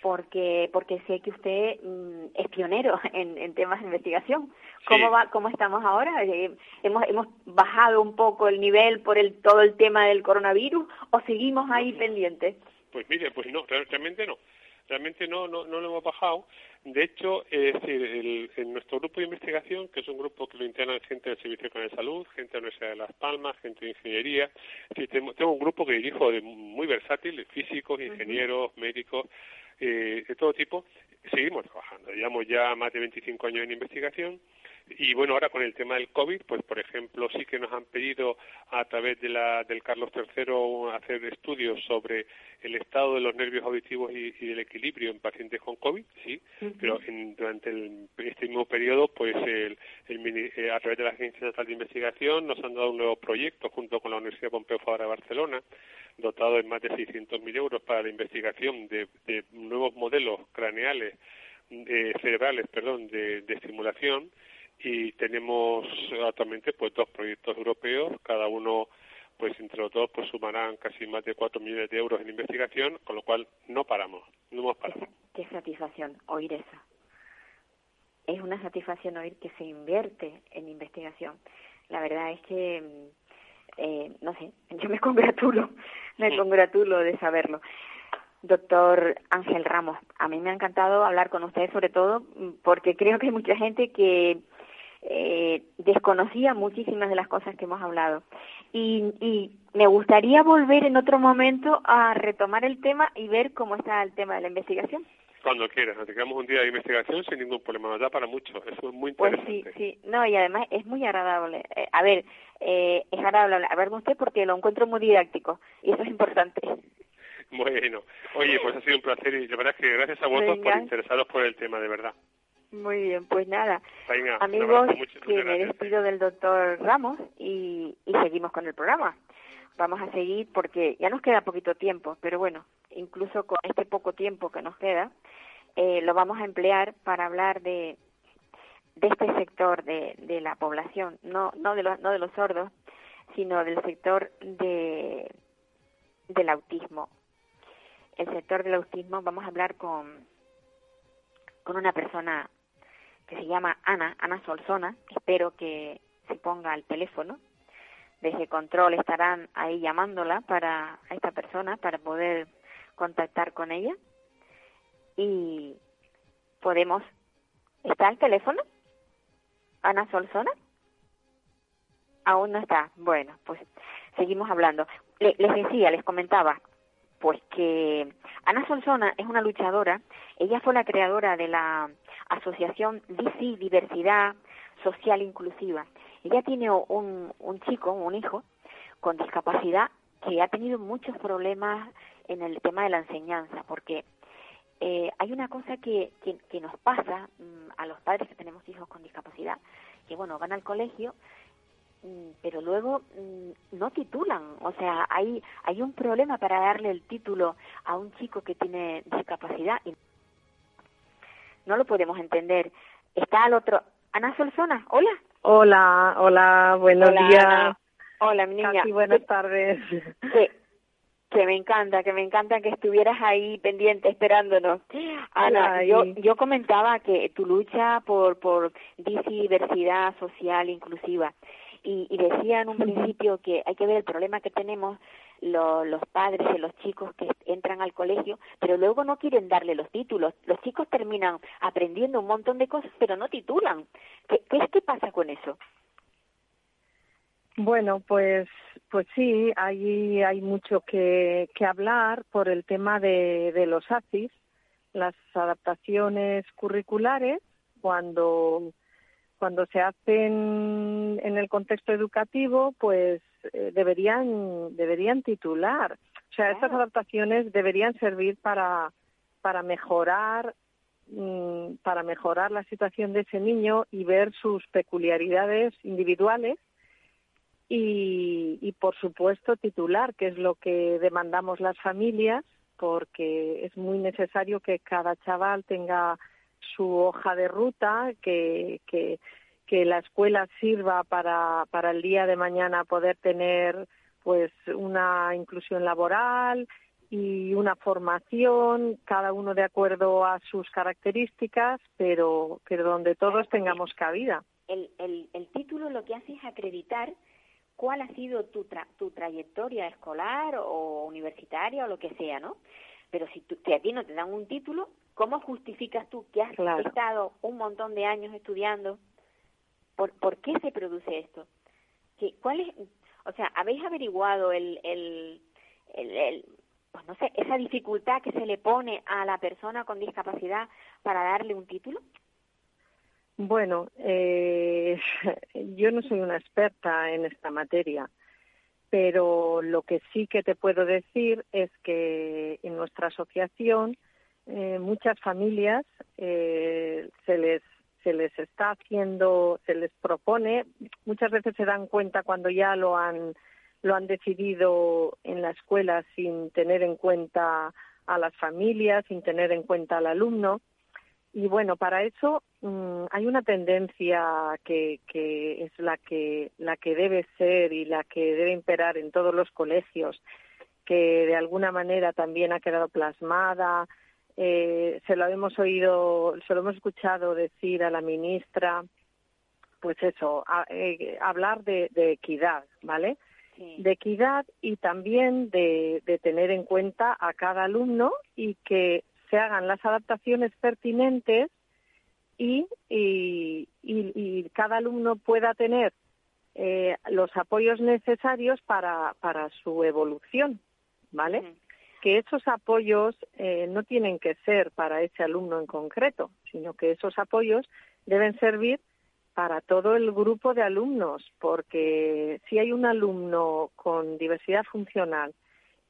Porque porque sé que usted mm, es pionero en, en, temas de investigación. ¿Cómo va cómo estamos ahora? Eh, hemos hemos bajado un poco el nivel por el todo el tema del coronavirus o seguimos ahí pendientes? Pues mire, pues no, realmente no. Realmente no no no lo hemos bajado de hecho, es decir, en nuestro grupo de investigación, que es un grupo que lo integran gente del Servicio de Salud, gente de la Universidad de Las Palmas, gente de Ingeniería, tengo, un grupo que dirijo de muy versátil, físicos, ingenieros, médicos, eh, de todo tipo. Seguimos trabajando, llevamos ya más de 25 años en investigación y bueno, ahora con el tema del COVID, pues por ejemplo, sí que nos han pedido a través de la, del Carlos III hacer estudios sobre el estado de los nervios auditivos y, del equilibrio en pacientes con COVID, sí, pero durante el, este mismo periodo, pues el, eh, a través de la Agencia Estatal de Investigación nos han dado un nuevo proyecto junto con la Universidad Pompeu Fabra de Barcelona, dotado de más de 600.000 euros para la investigación de, nuevos modelos craneales, eh, cerebrales, perdón, de, de estimulación y tenemos actualmente pues dos proyectos europeos, cada uno pues entre los dos pues sumarán casi más de cuatro millones de euros en investigación, con lo cual no paramos, no hemos parado. Qué satisfacción oír eso. Es una satisfacción oír que se invierte en investigación. La verdad es que, mm, eh, no sé, yo me congratulo, me congratulo de saberlo. Doctor Ángel Ramos, a mí me ha encantado hablar con usted sobre todo mm, porque creo que hay mucha gente que eh, desconocía muchísimas de las cosas que hemos hablado. Y, y, me gustaría volver en otro momento a retomar el tema y ver cómo está el tema de la investigación. Cuando quieras, nos tengamos un día de investigación sin ningún problema, da para mucho, eso es muy interesante. Pues sí, sí, no, y además es muy agradable. Eh, a ver, eh, es agradable hablar con usted porque lo encuentro muy didáctico y eso es importante. Bueno, oye, pues ha sido un placer y la verdad es que gracias a vosotros por interesaros por el tema, de verdad. Muy bien, pues nada, amigos, que me despido del doctor Ramos y, y seguimos con el programa. Vamos a seguir porque ya nos queda poquito tiempo, pero bueno, incluso con este poco tiempo que nos queda, eh, lo vamos a emplear para hablar de, de este sector de, de la población, no, no, de los, no de los sordos, sino del sector de, del autismo. El sector del autismo, vamos a hablar con, con una persona se llama Ana, Ana Solsona. Espero que se ponga al teléfono. Desde control estarán ahí llamándola para a esta persona para poder contactar con ella. Y podemos. ¿Está el teléfono? Ana Solsona. Aún no está. Bueno, pues seguimos hablando. les decía, les comentaba, pues que Ana Solsona es una luchadora. Ella fue la creadora de la Asociación DC Diversidad Social Inclusiva. Ella tiene un, un chico, un hijo, con discapacidad que ha tenido muchos problemas en el tema de la enseñanza, porque eh, hay una cosa que, que, nos pasa mm, a los padres que tenemos hijos con discapacidad, que bueno, van al colegio, pero luego mm, no titulan, o sea, hay, hay un problema para darle el título a un chico que tiene discapacidad. Y no lo podemos entender. Está al otro. Ana Solsona, hola. Hola, hola, buenos días. Hola, mi niña. Casi buenas tardes. Que, que me encanta, que me encanta que estuvieras ahí pendiente esperándonos. Ana, yo, yo comentaba que tu lucha por, por diversidad social inclusiva y, y decía en un principio que hay que ver el problema que tenemos los padres de los chicos que entran al colegio, pero luego no quieren darle los títulos. Los chicos terminan aprendiendo un montón de cosas, pero no titulan. ¿Qué, qué, qué pasa con eso? Bueno, pues, pues sí, hay, hay mucho que, que hablar por el tema de, de los ACIS, las adaptaciones curriculares, cuando cuando se hacen en el contexto educativo, pues eh, deberían deberían titular. O sea, estas adaptaciones deberían servir para para mejorar mm, para mejorar la situación de ese niño y ver sus peculiaridades individuales y, y por supuesto titular, que es lo que demandamos las familias, porque es muy necesario que cada chaval tenga su hoja de ruta, que, que, que la escuela sirva para, para el día de mañana poder tener pues una inclusión laboral y una formación, cada uno de acuerdo a sus características, pero, pero donde todos tengamos cabida. El, el, título lo que hace es acreditar cuál ha sido tu, tu trayectoria escolar o universitaria o lo que sea, ¿no? Pero si, tú, a ti no te dan un título, ¿cómo justificas tú que has estado un montón de años estudiando? ¿Por, ¿Por qué se produce esto? ¿Qué, ¿Cuál es, o sea, habéis averiguado el, el, el, pues no sé, esa dificultad que se le pone a la persona con discapacidad para darle un título? Bueno, eh, yo no soy una experta en esta materia, pero lo que sí que te puedo decir es que en nuestra asociación eh, muchas familias eh, se les se les está haciendo, se les propone, muchas veces se dan cuenta cuando ya lo han lo han decidido en la escuela sin tener en cuenta a las familias, sin tener en cuenta al alumno. Y bueno, para eso mm, hay una tendencia que, que es la que, la que debe ser y la que debe imperar en todos los colegios, que de alguna manera también ha quedado plasmada. Eh, se lo hemos oído, se lo hemos escuchado decir a la ministra, pues eso, eh, hablar de, equidad, ¿vale? De equidad y también de, de tener en cuenta a cada alumno y que se hagan las adaptaciones pertinentes y, y, y, cada alumno pueda tener eh, los apoyos necesarios para, para su evolución, ¿vale? Que esos apoyos eh, no tienen que ser para ese alumno en concreto, sino que esos apoyos deben servir para todo el grupo de alumnos, porque si hay un alumno con diversidad funcional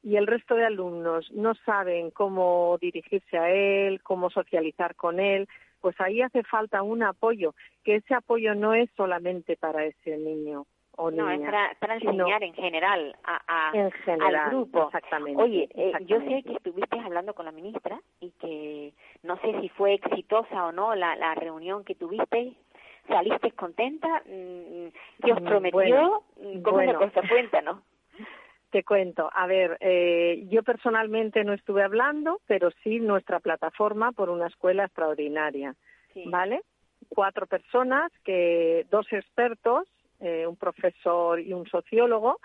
y el resto de alumnos no saben cómo dirigirse a él, cómo socializar con él, pues ahí hace falta un apoyo, que ese apoyo no es solamente para ese niño o no, es para, enseñar en general, a, en general, al grupo. Exactamente. Oye, eh, yo sé que estuviste hablando con la ministra y que no sé si fue exitosa o no la, la reunión que tuviste. ¿Saliste contenta? Mm, ¿Qué os mm, prometió? ¿Cómo bueno. se cuenta, no? Te cuento, a ver, eh, yo personalmente no estuve hablando, pero sí nuestra plataforma por una escuela extraordinaria, ¿vale? Cuatro personas, que dos expertos, eh, un profesor y un sociólogo,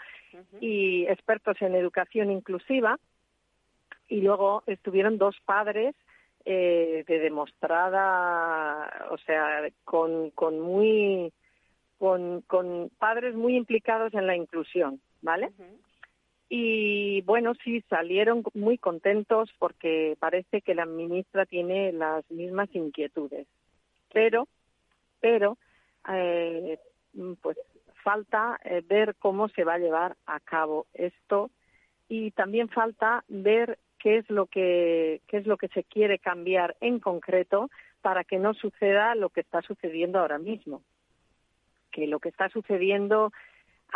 y expertos en educación inclusiva, y luego estuvieron dos padres eh, de demostrada, o sea, con, con muy, con, con padres muy implicados en la inclusión, ¿vale? Y bueno, sí, salieron muy contentos porque parece que la ministra tiene las mismas inquietudes. Pero, pero, eh, pues falta eh, ver cómo se va a llevar a cabo esto y también falta ver qué es lo que es lo que se quiere cambiar en concreto para que no suceda lo que está sucediendo ahora mismo que lo que está sucediendo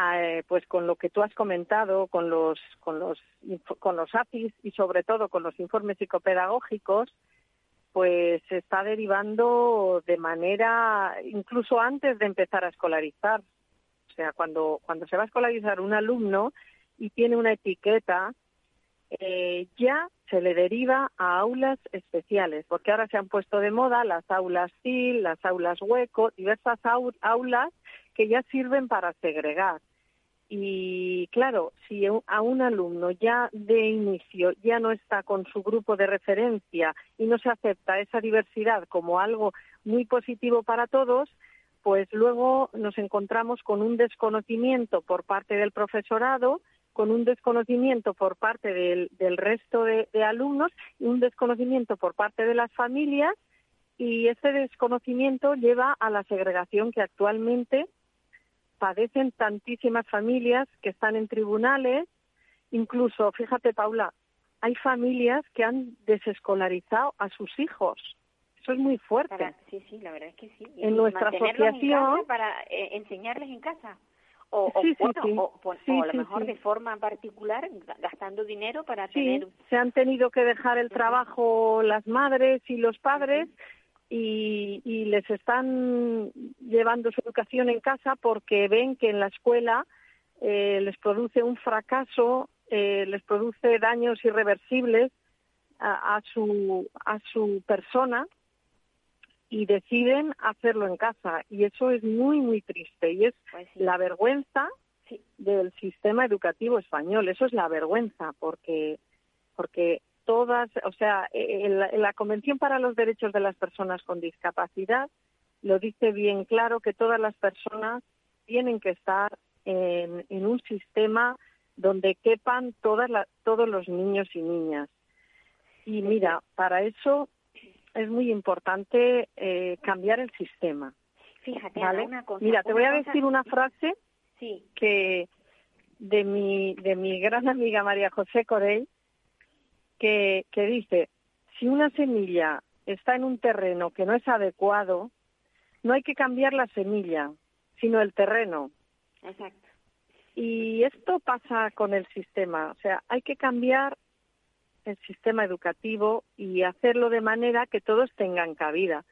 eh, pues con lo que tú has comentado, con los, con los, con los APIs y sobre todo con los informes psicopedagógicos, pues se está derivando de manera, incluso antes de empezar a escolarizar. O sea, cuando, cuando se va a escolarizar un alumno y tiene una etiqueta, eh, ya se le deriva a aulas especiales, porque ahora se han puesto de moda las aulas CIL, las aulas hueco, diversas aulas que ya sirven para segregar. Y claro, si a un alumno ya de inicio ya no está con su grupo de referencia y no se acepta esa diversidad como algo muy positivo para todos, pues luego nos encontramos con un desconocimiento por parte del profesorado, con un desconocimiento por parte del, resto de, alumnos y un desconocimiento por parte de las familias y ese desconocimiento lleva a la segregación que actualmente padecen tantísimas familias que están en tribunales, incluso, fíjate Paula, hay familias que han desescolarizado a sus hijos. Eso es muy fuerte. Para- sí, sí, la verdad es que sí. Y En nuestra en asociación- para eh, enseñarles en casa. O, o, Sí, bueno, sí. o, Sí, a lo mejor de forma particular ga- gastando dinero para Sí, tener se han tenido que dejar el trabajo las madres y los padres y, y les están llevando su educación en casa porque ven que en la escuela eh, les produce un fracaso, eh, les produce daños irreversibles a, a su a su persona y deciden hacerlo en casa y eso es muy muy triste y es pues, sí. la vergüenza Sí. del sistema educativo español. Eso es la vergüenza, porque, porque todas, o sea, en la, en la Convención para los Derechos de las Personas con Discapacidad lo dice bien claro que todas las personas tienen que estar en, en un sistema donde quepan todas la- todos los niños y niñas. Y mira, para eso es muy importante eh, cambiar el sistema. Fíjate, ¿vale? Ana, una cosa. Mira, te voy a cosa- decir una frase Sí, que de mi de mi gran amiga María José Corey que, que dice si una semilla está en un terreno que no es adecuado no hay que cambiar la semilla sino el terreno exacto. y esto pasa con el sistema o sea hay que cambiar el sistema educativo y hacerlo de manera que todos tengan cabida.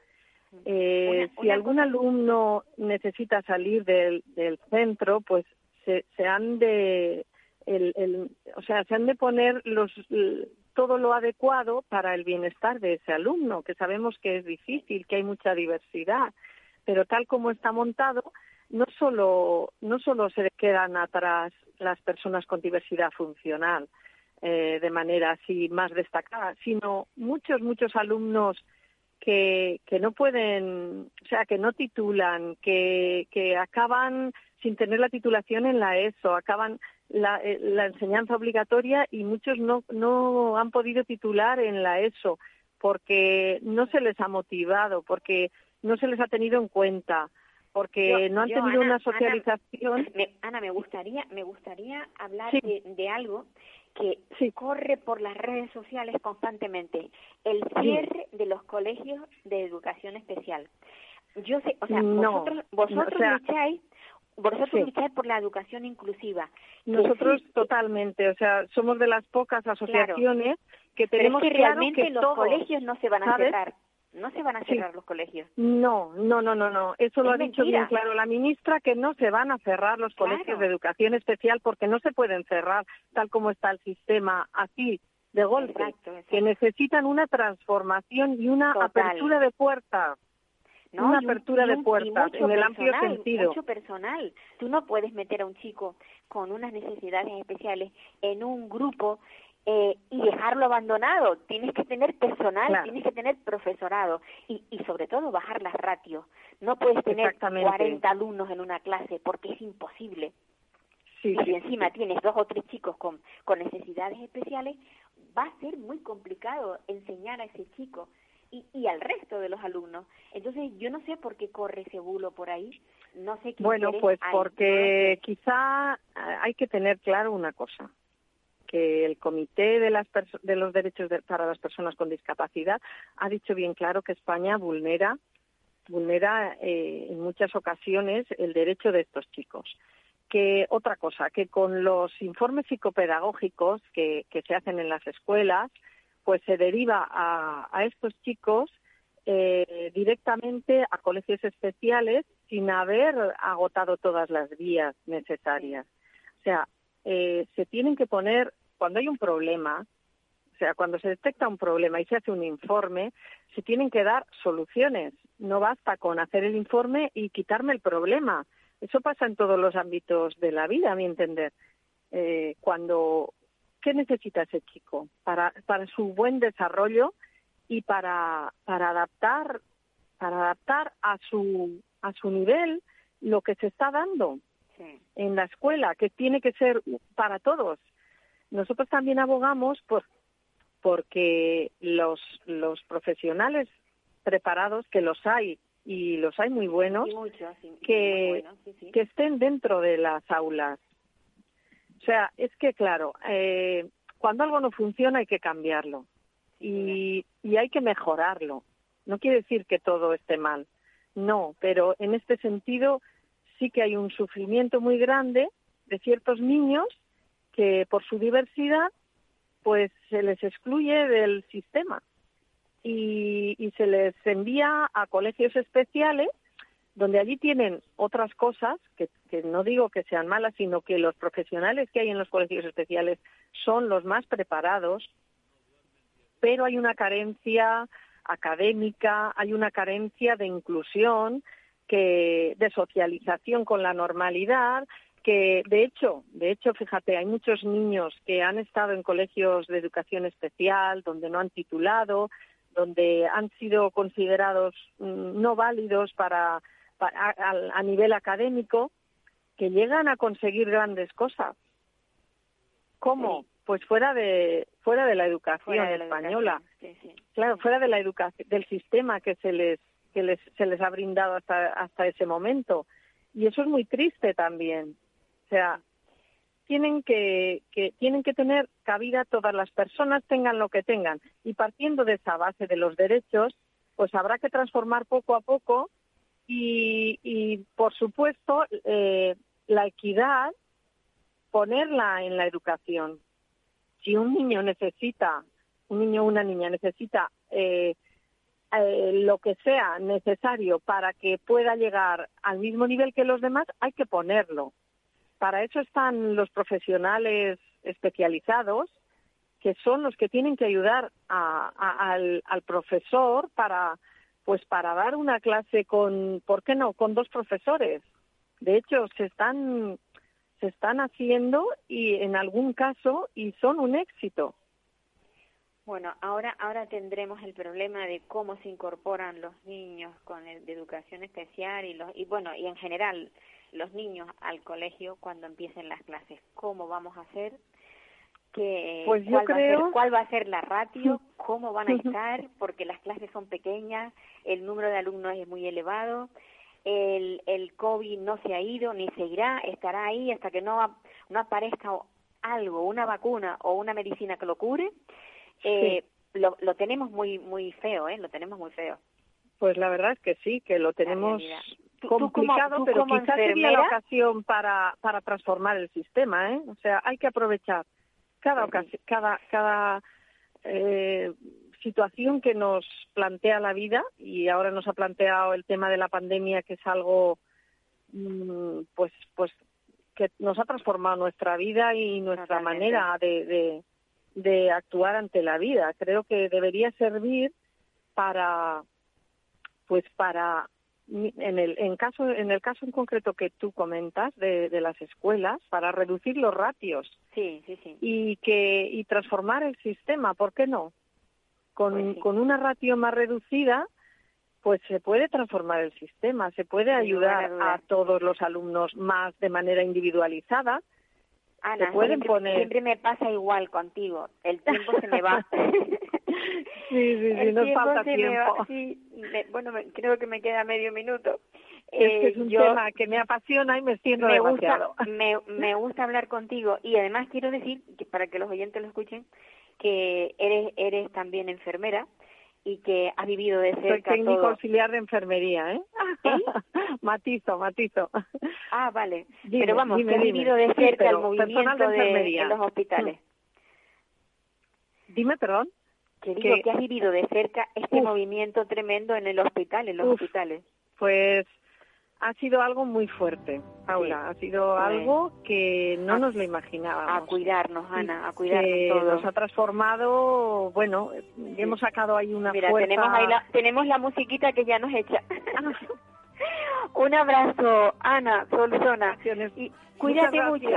Eh, Una- si algún cosa- alumno necesita salir del, del centro, pues se, se han de, el, el- o sea, se han de poner los todo lo adecuado para el bienestar de ese alumno, que sabemos que es difícil, que hay mucha diversidad, pero tal como está montado, no solo no solo se quedan atrás las personas con diversidad funcional eh, de manera así más destacada, sino muchos muchos alumnos que, que no pueden, o sea, que no titulan, que, que acaban sin tener la titulación en la ESO, acaban la, eh, la enseñanza obligatoria y muchos no, no han podido titular en la ESO porque no se les ha motivado, porque no se les ha tenido en cuenta, porque Yo- no han yo, tenido Ana, una Ana, socialización. Me- Ana, me gustaría, me gustaría hablar Sí. de, de algo que corre por las redes sociales constantemente, el cierre de los colegios de educación especial. Yo sé, o sea, No, vosotros, vosotros o sea, lucháis, vosotros sí. lucháis por la educación inclusiva. Nosotros sí, totalmente, o sea, somos de las pocas asociaciones que pero tenemos es que claro realmente que los colegios no se van a cerrar, no se van a Sí. cerrar los colegios. No, no, no, no, no. Eso lo ha dicho bien claro la ministra, que no se van a cerrar los Claro. colegios de educación especial porque no se pueden cerrar tal como está el sistema así de golpe, Exacto, exacto. que necesitan una transformación y una Total. apertura de puertas. ¿no? Una un- apertura de puertas en el amplio personal, sentido. Mucho personal. Tú no puedes meter a un chico con unas necesidades especiales en un grupo eh, y dejarlo abandonado. Tienes que tener personal, Claro. tienes que tener profesorado y, y sobre todo bajar las ratios. No puedes tener Exactamente. 40 alumnos en una clase porque es imposible. Sí, Y si encima sí. tienes dos o tres chicos con, con necesidades especiales, va a ser muy complicado enseñar a ese chico y, y al resto de los alumnos. Entonces, yo no sé por qué corre ese bulo por ahí, no sé qué Bueno, pues porque quizá eh, hay que tener claro una cosa, que el Comité de, las de los Derechos de- para las Personas con Discapacidad ha dicho bien claro que España vulnera, vulnera eh, en muchas ocasiones el derecho de estos chicos. Que otra cosa, que con los informes psicopedagógicos que, que se hacen en las escuelas, pues se deriva a, a estos chicos eh, directamente a colegios especiales sin haber agotado todas las vías necesarias. O sea, eh, se tienen que poner, cuando hay un problema, o sea, cuando se detecta un problema y se hace un informe, se tienen que dar soluciones. No basta con hacer el informe y quitarme el problema. Eso pasa en todos los ámbitos de la vida, a mi entender. Eh, cuando, ¿qué necesita ese chico para, para su buen desarrollo y para, para adaptar, para adaptar a su, a su nivel lo que se está dando Sí. en la escuela, que tiene que ser para todos. Nosotros también abogamos por porque los los profesionales preparados que los hay y los hay muy buenos Y que- muy bueno, sí, sí. que estén dentro de las aulas. O sea, es que claro, eh, cuando algo no funciona hay que cambiarlo y, y hay que mejorarlo. No quiere decir que todo esté mal, no, pero en este sentido sí que hay un sufrimiento muy grande de ciertos niños que por su diversidad pues se les excluye del sistema. Y, se les envía a colegios especiales donde allí tienen otras cosas, que, que, no digo que sean malas, sino que los profesionales que hay en los colegios especiales son los más preparados, pero hay una carencia académica, hay una carencia de inclusión, que, de socialización con la normalidad, que de hecho, de hecho, fíjate, hay muchos niños que han estado en colegios de educación especial, donde no han titulado, donde han sido considerados mm, no válidos para, para a, a, nivel académico, que llegan a conseguir grandes cosas. ¿Cómo? Sí. Pues fuera de fuera de la educación de la española. Educación. Sí, sí. Claro, fuera de la educación del sistema que se les que les, se les ha brindado hasta hasta ese momento. Y eso es muy triste también. O sea, tienen que, que tienen que tener cabida todas las personas tengan lo que tengan. Y partiendo de esa base de los derechos pues habrá que transformar poco a poco y, por supuesto eh, la equidad ponerla en la educación. Si un niño necesita un niño o una niña necesita eh, eh, lo que sea necesario para que pueda llegar al mismo nivel que los demás hay que ponerlo para eso están los profesionales especializados, que son los que tienen que ayudar a, al, al, profesor para, pues para dar una clase con, ¿por qué no?, con dos profesores. De hecho, se están, se están haciendo y en algún caso y son un éxito. Bueno, ahora ahora tendremos el problema de cómo se incorporan los niños con el de educación especial y los y bueno y en general los niños al colegio cuando empiecen las clases. ¿Cómo vamos a hacer? ¿Qué, pues yo cuál, creo... va a ser, ¿Cuál va a ser la ratio? ¿Cómo van a estar? Porque las clases son pequeñas, el número de alumnos es muy elevado, el, el COVID no se ha ido ni se irá, estará ahí hasta que no, no aparezca algo, una vacuna o una medicina que lo cure. Eh, sí. lo, lo tenemos muy muy feo, ¿eh? Lo tenemos muy feo. Pues la verdad es que sí, que lo tenemos complicado, ¿Tú, tú como, tú pero quizás sería la ocasión para, para transformar el sistema, ¿eh? O sea, hay que aprovechar cada ocasión, cada, cada eh, situación que nos plantea la vida y ahora nos ha planteado el tema de la pandemia que es algo mmm, pues pues que nos ha transformado nuestra vida y nuestra Totalmente. manera de, de, de actuar ante la vida. Creo que debería servir para pues para en el en caso en el caso en concreto que tú comentas de, de las escuelas para reducir los ratios. Sí sí sí. Y que y transformar el sistema por qué no con Pues con una ratio más reducida pues se puede transformar el sistema se puede ayudar a todos los alumnos más de manera individualizada Ana, pueden siempre, poner siempre me pasa igual contigo. El tiempo se me va. sí, sí, sí, nos tiempo falta se me tiempo. va. Sí, me- bueno, me- creo que me queda medio minuto. Es que Eh, es un yo tema que me apasiona y me extiendo me demasiado. gusta, me, me gusta hablar contigo y además quiero decir, que para que los oyentes lo escuchen, que eres, eres también enfermera y que has vivido de Soy cerca técnico todo. auxiliar de enfermería, ¿eh? matizo, matizo. Ah, vale. Dime, Pero vamos, dime, que has dime. vivido de Sí, cerca el pero personal movimiento de de, enfermería. en los hospitales. Dime, perdón. Que digo Que- que has vivido de cerca este Uf. movimiento tremendo en el hospital, en los Uf. hospitales. Pues ha sido algo muy fuerte, Paula. Ha sido algo que no a- nos lo A imaginábamos. cuidarnos, Y Ana, a cuidarnos que todos. nos ha transformado, bueno, hemos sacado ahí una Mira, fuerza. tenemos ahí la, tenemos la musiquita que ya nos echa. Un abrazo, Ana Solsona. Y cuídate mucho.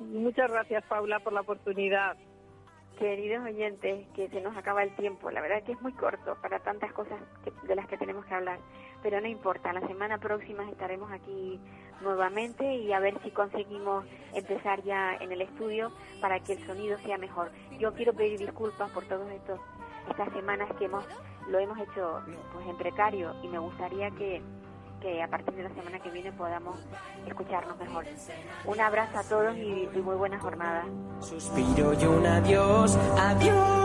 Muchas gracias, Paula, por la oportunidad. Queridos oyentes, que se nos acaba el tiempo. La verdad que es muy corto para tantas cosas que- de las que tenemos que hablar. Pero no importa, la semana próxima estaremos aquí nuevamente y a ver si conseguimos empezar ya en el estudio para que el sonido sea mejor. Yo quiero pedir disculpas por todos estos estas semanas que hemos lo hemos hecho pues en precario y me gustaría que que a partir de la semana que viene podamos escucharnos mejor. Un abrazo a todos y, y muy buena jornada. Suspiro y un adiós, adiós.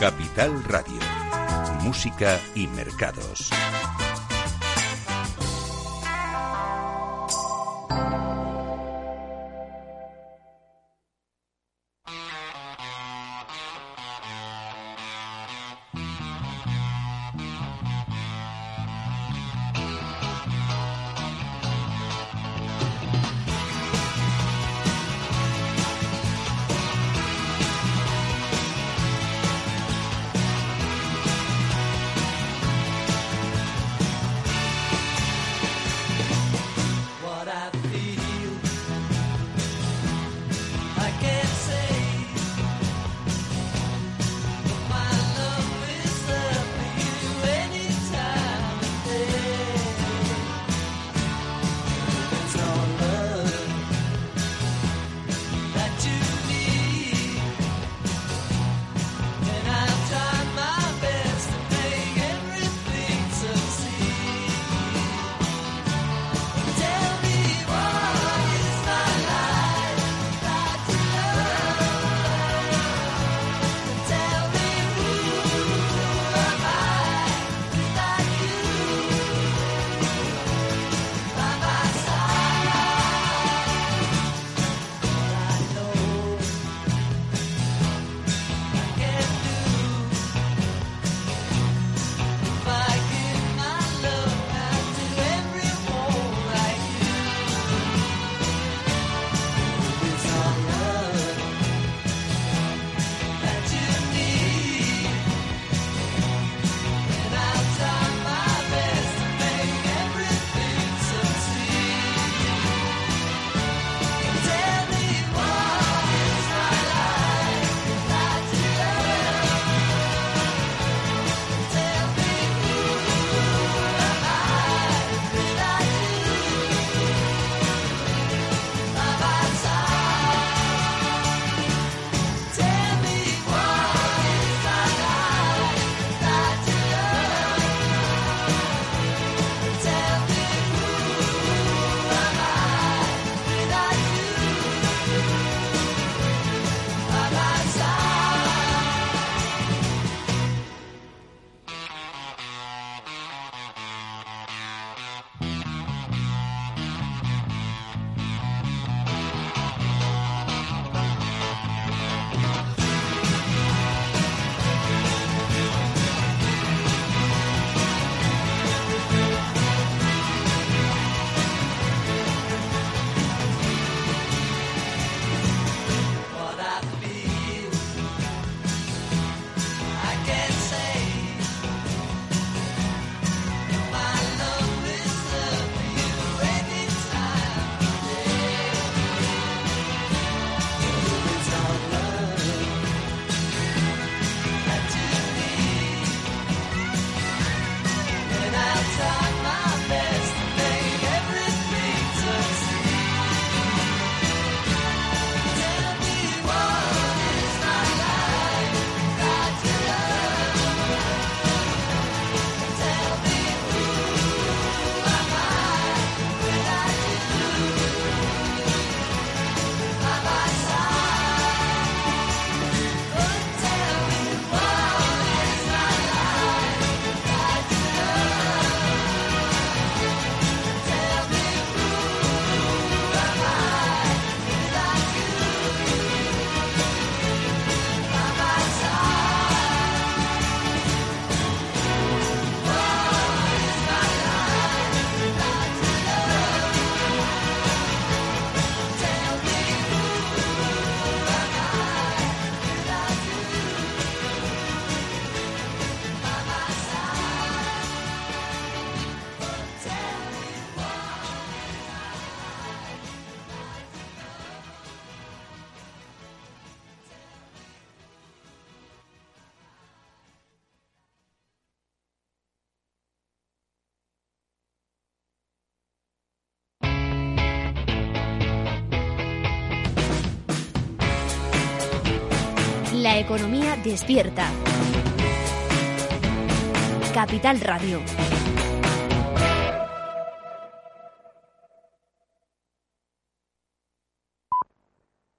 Capital Radio. Música y mercados. Despierta. Capital Radio.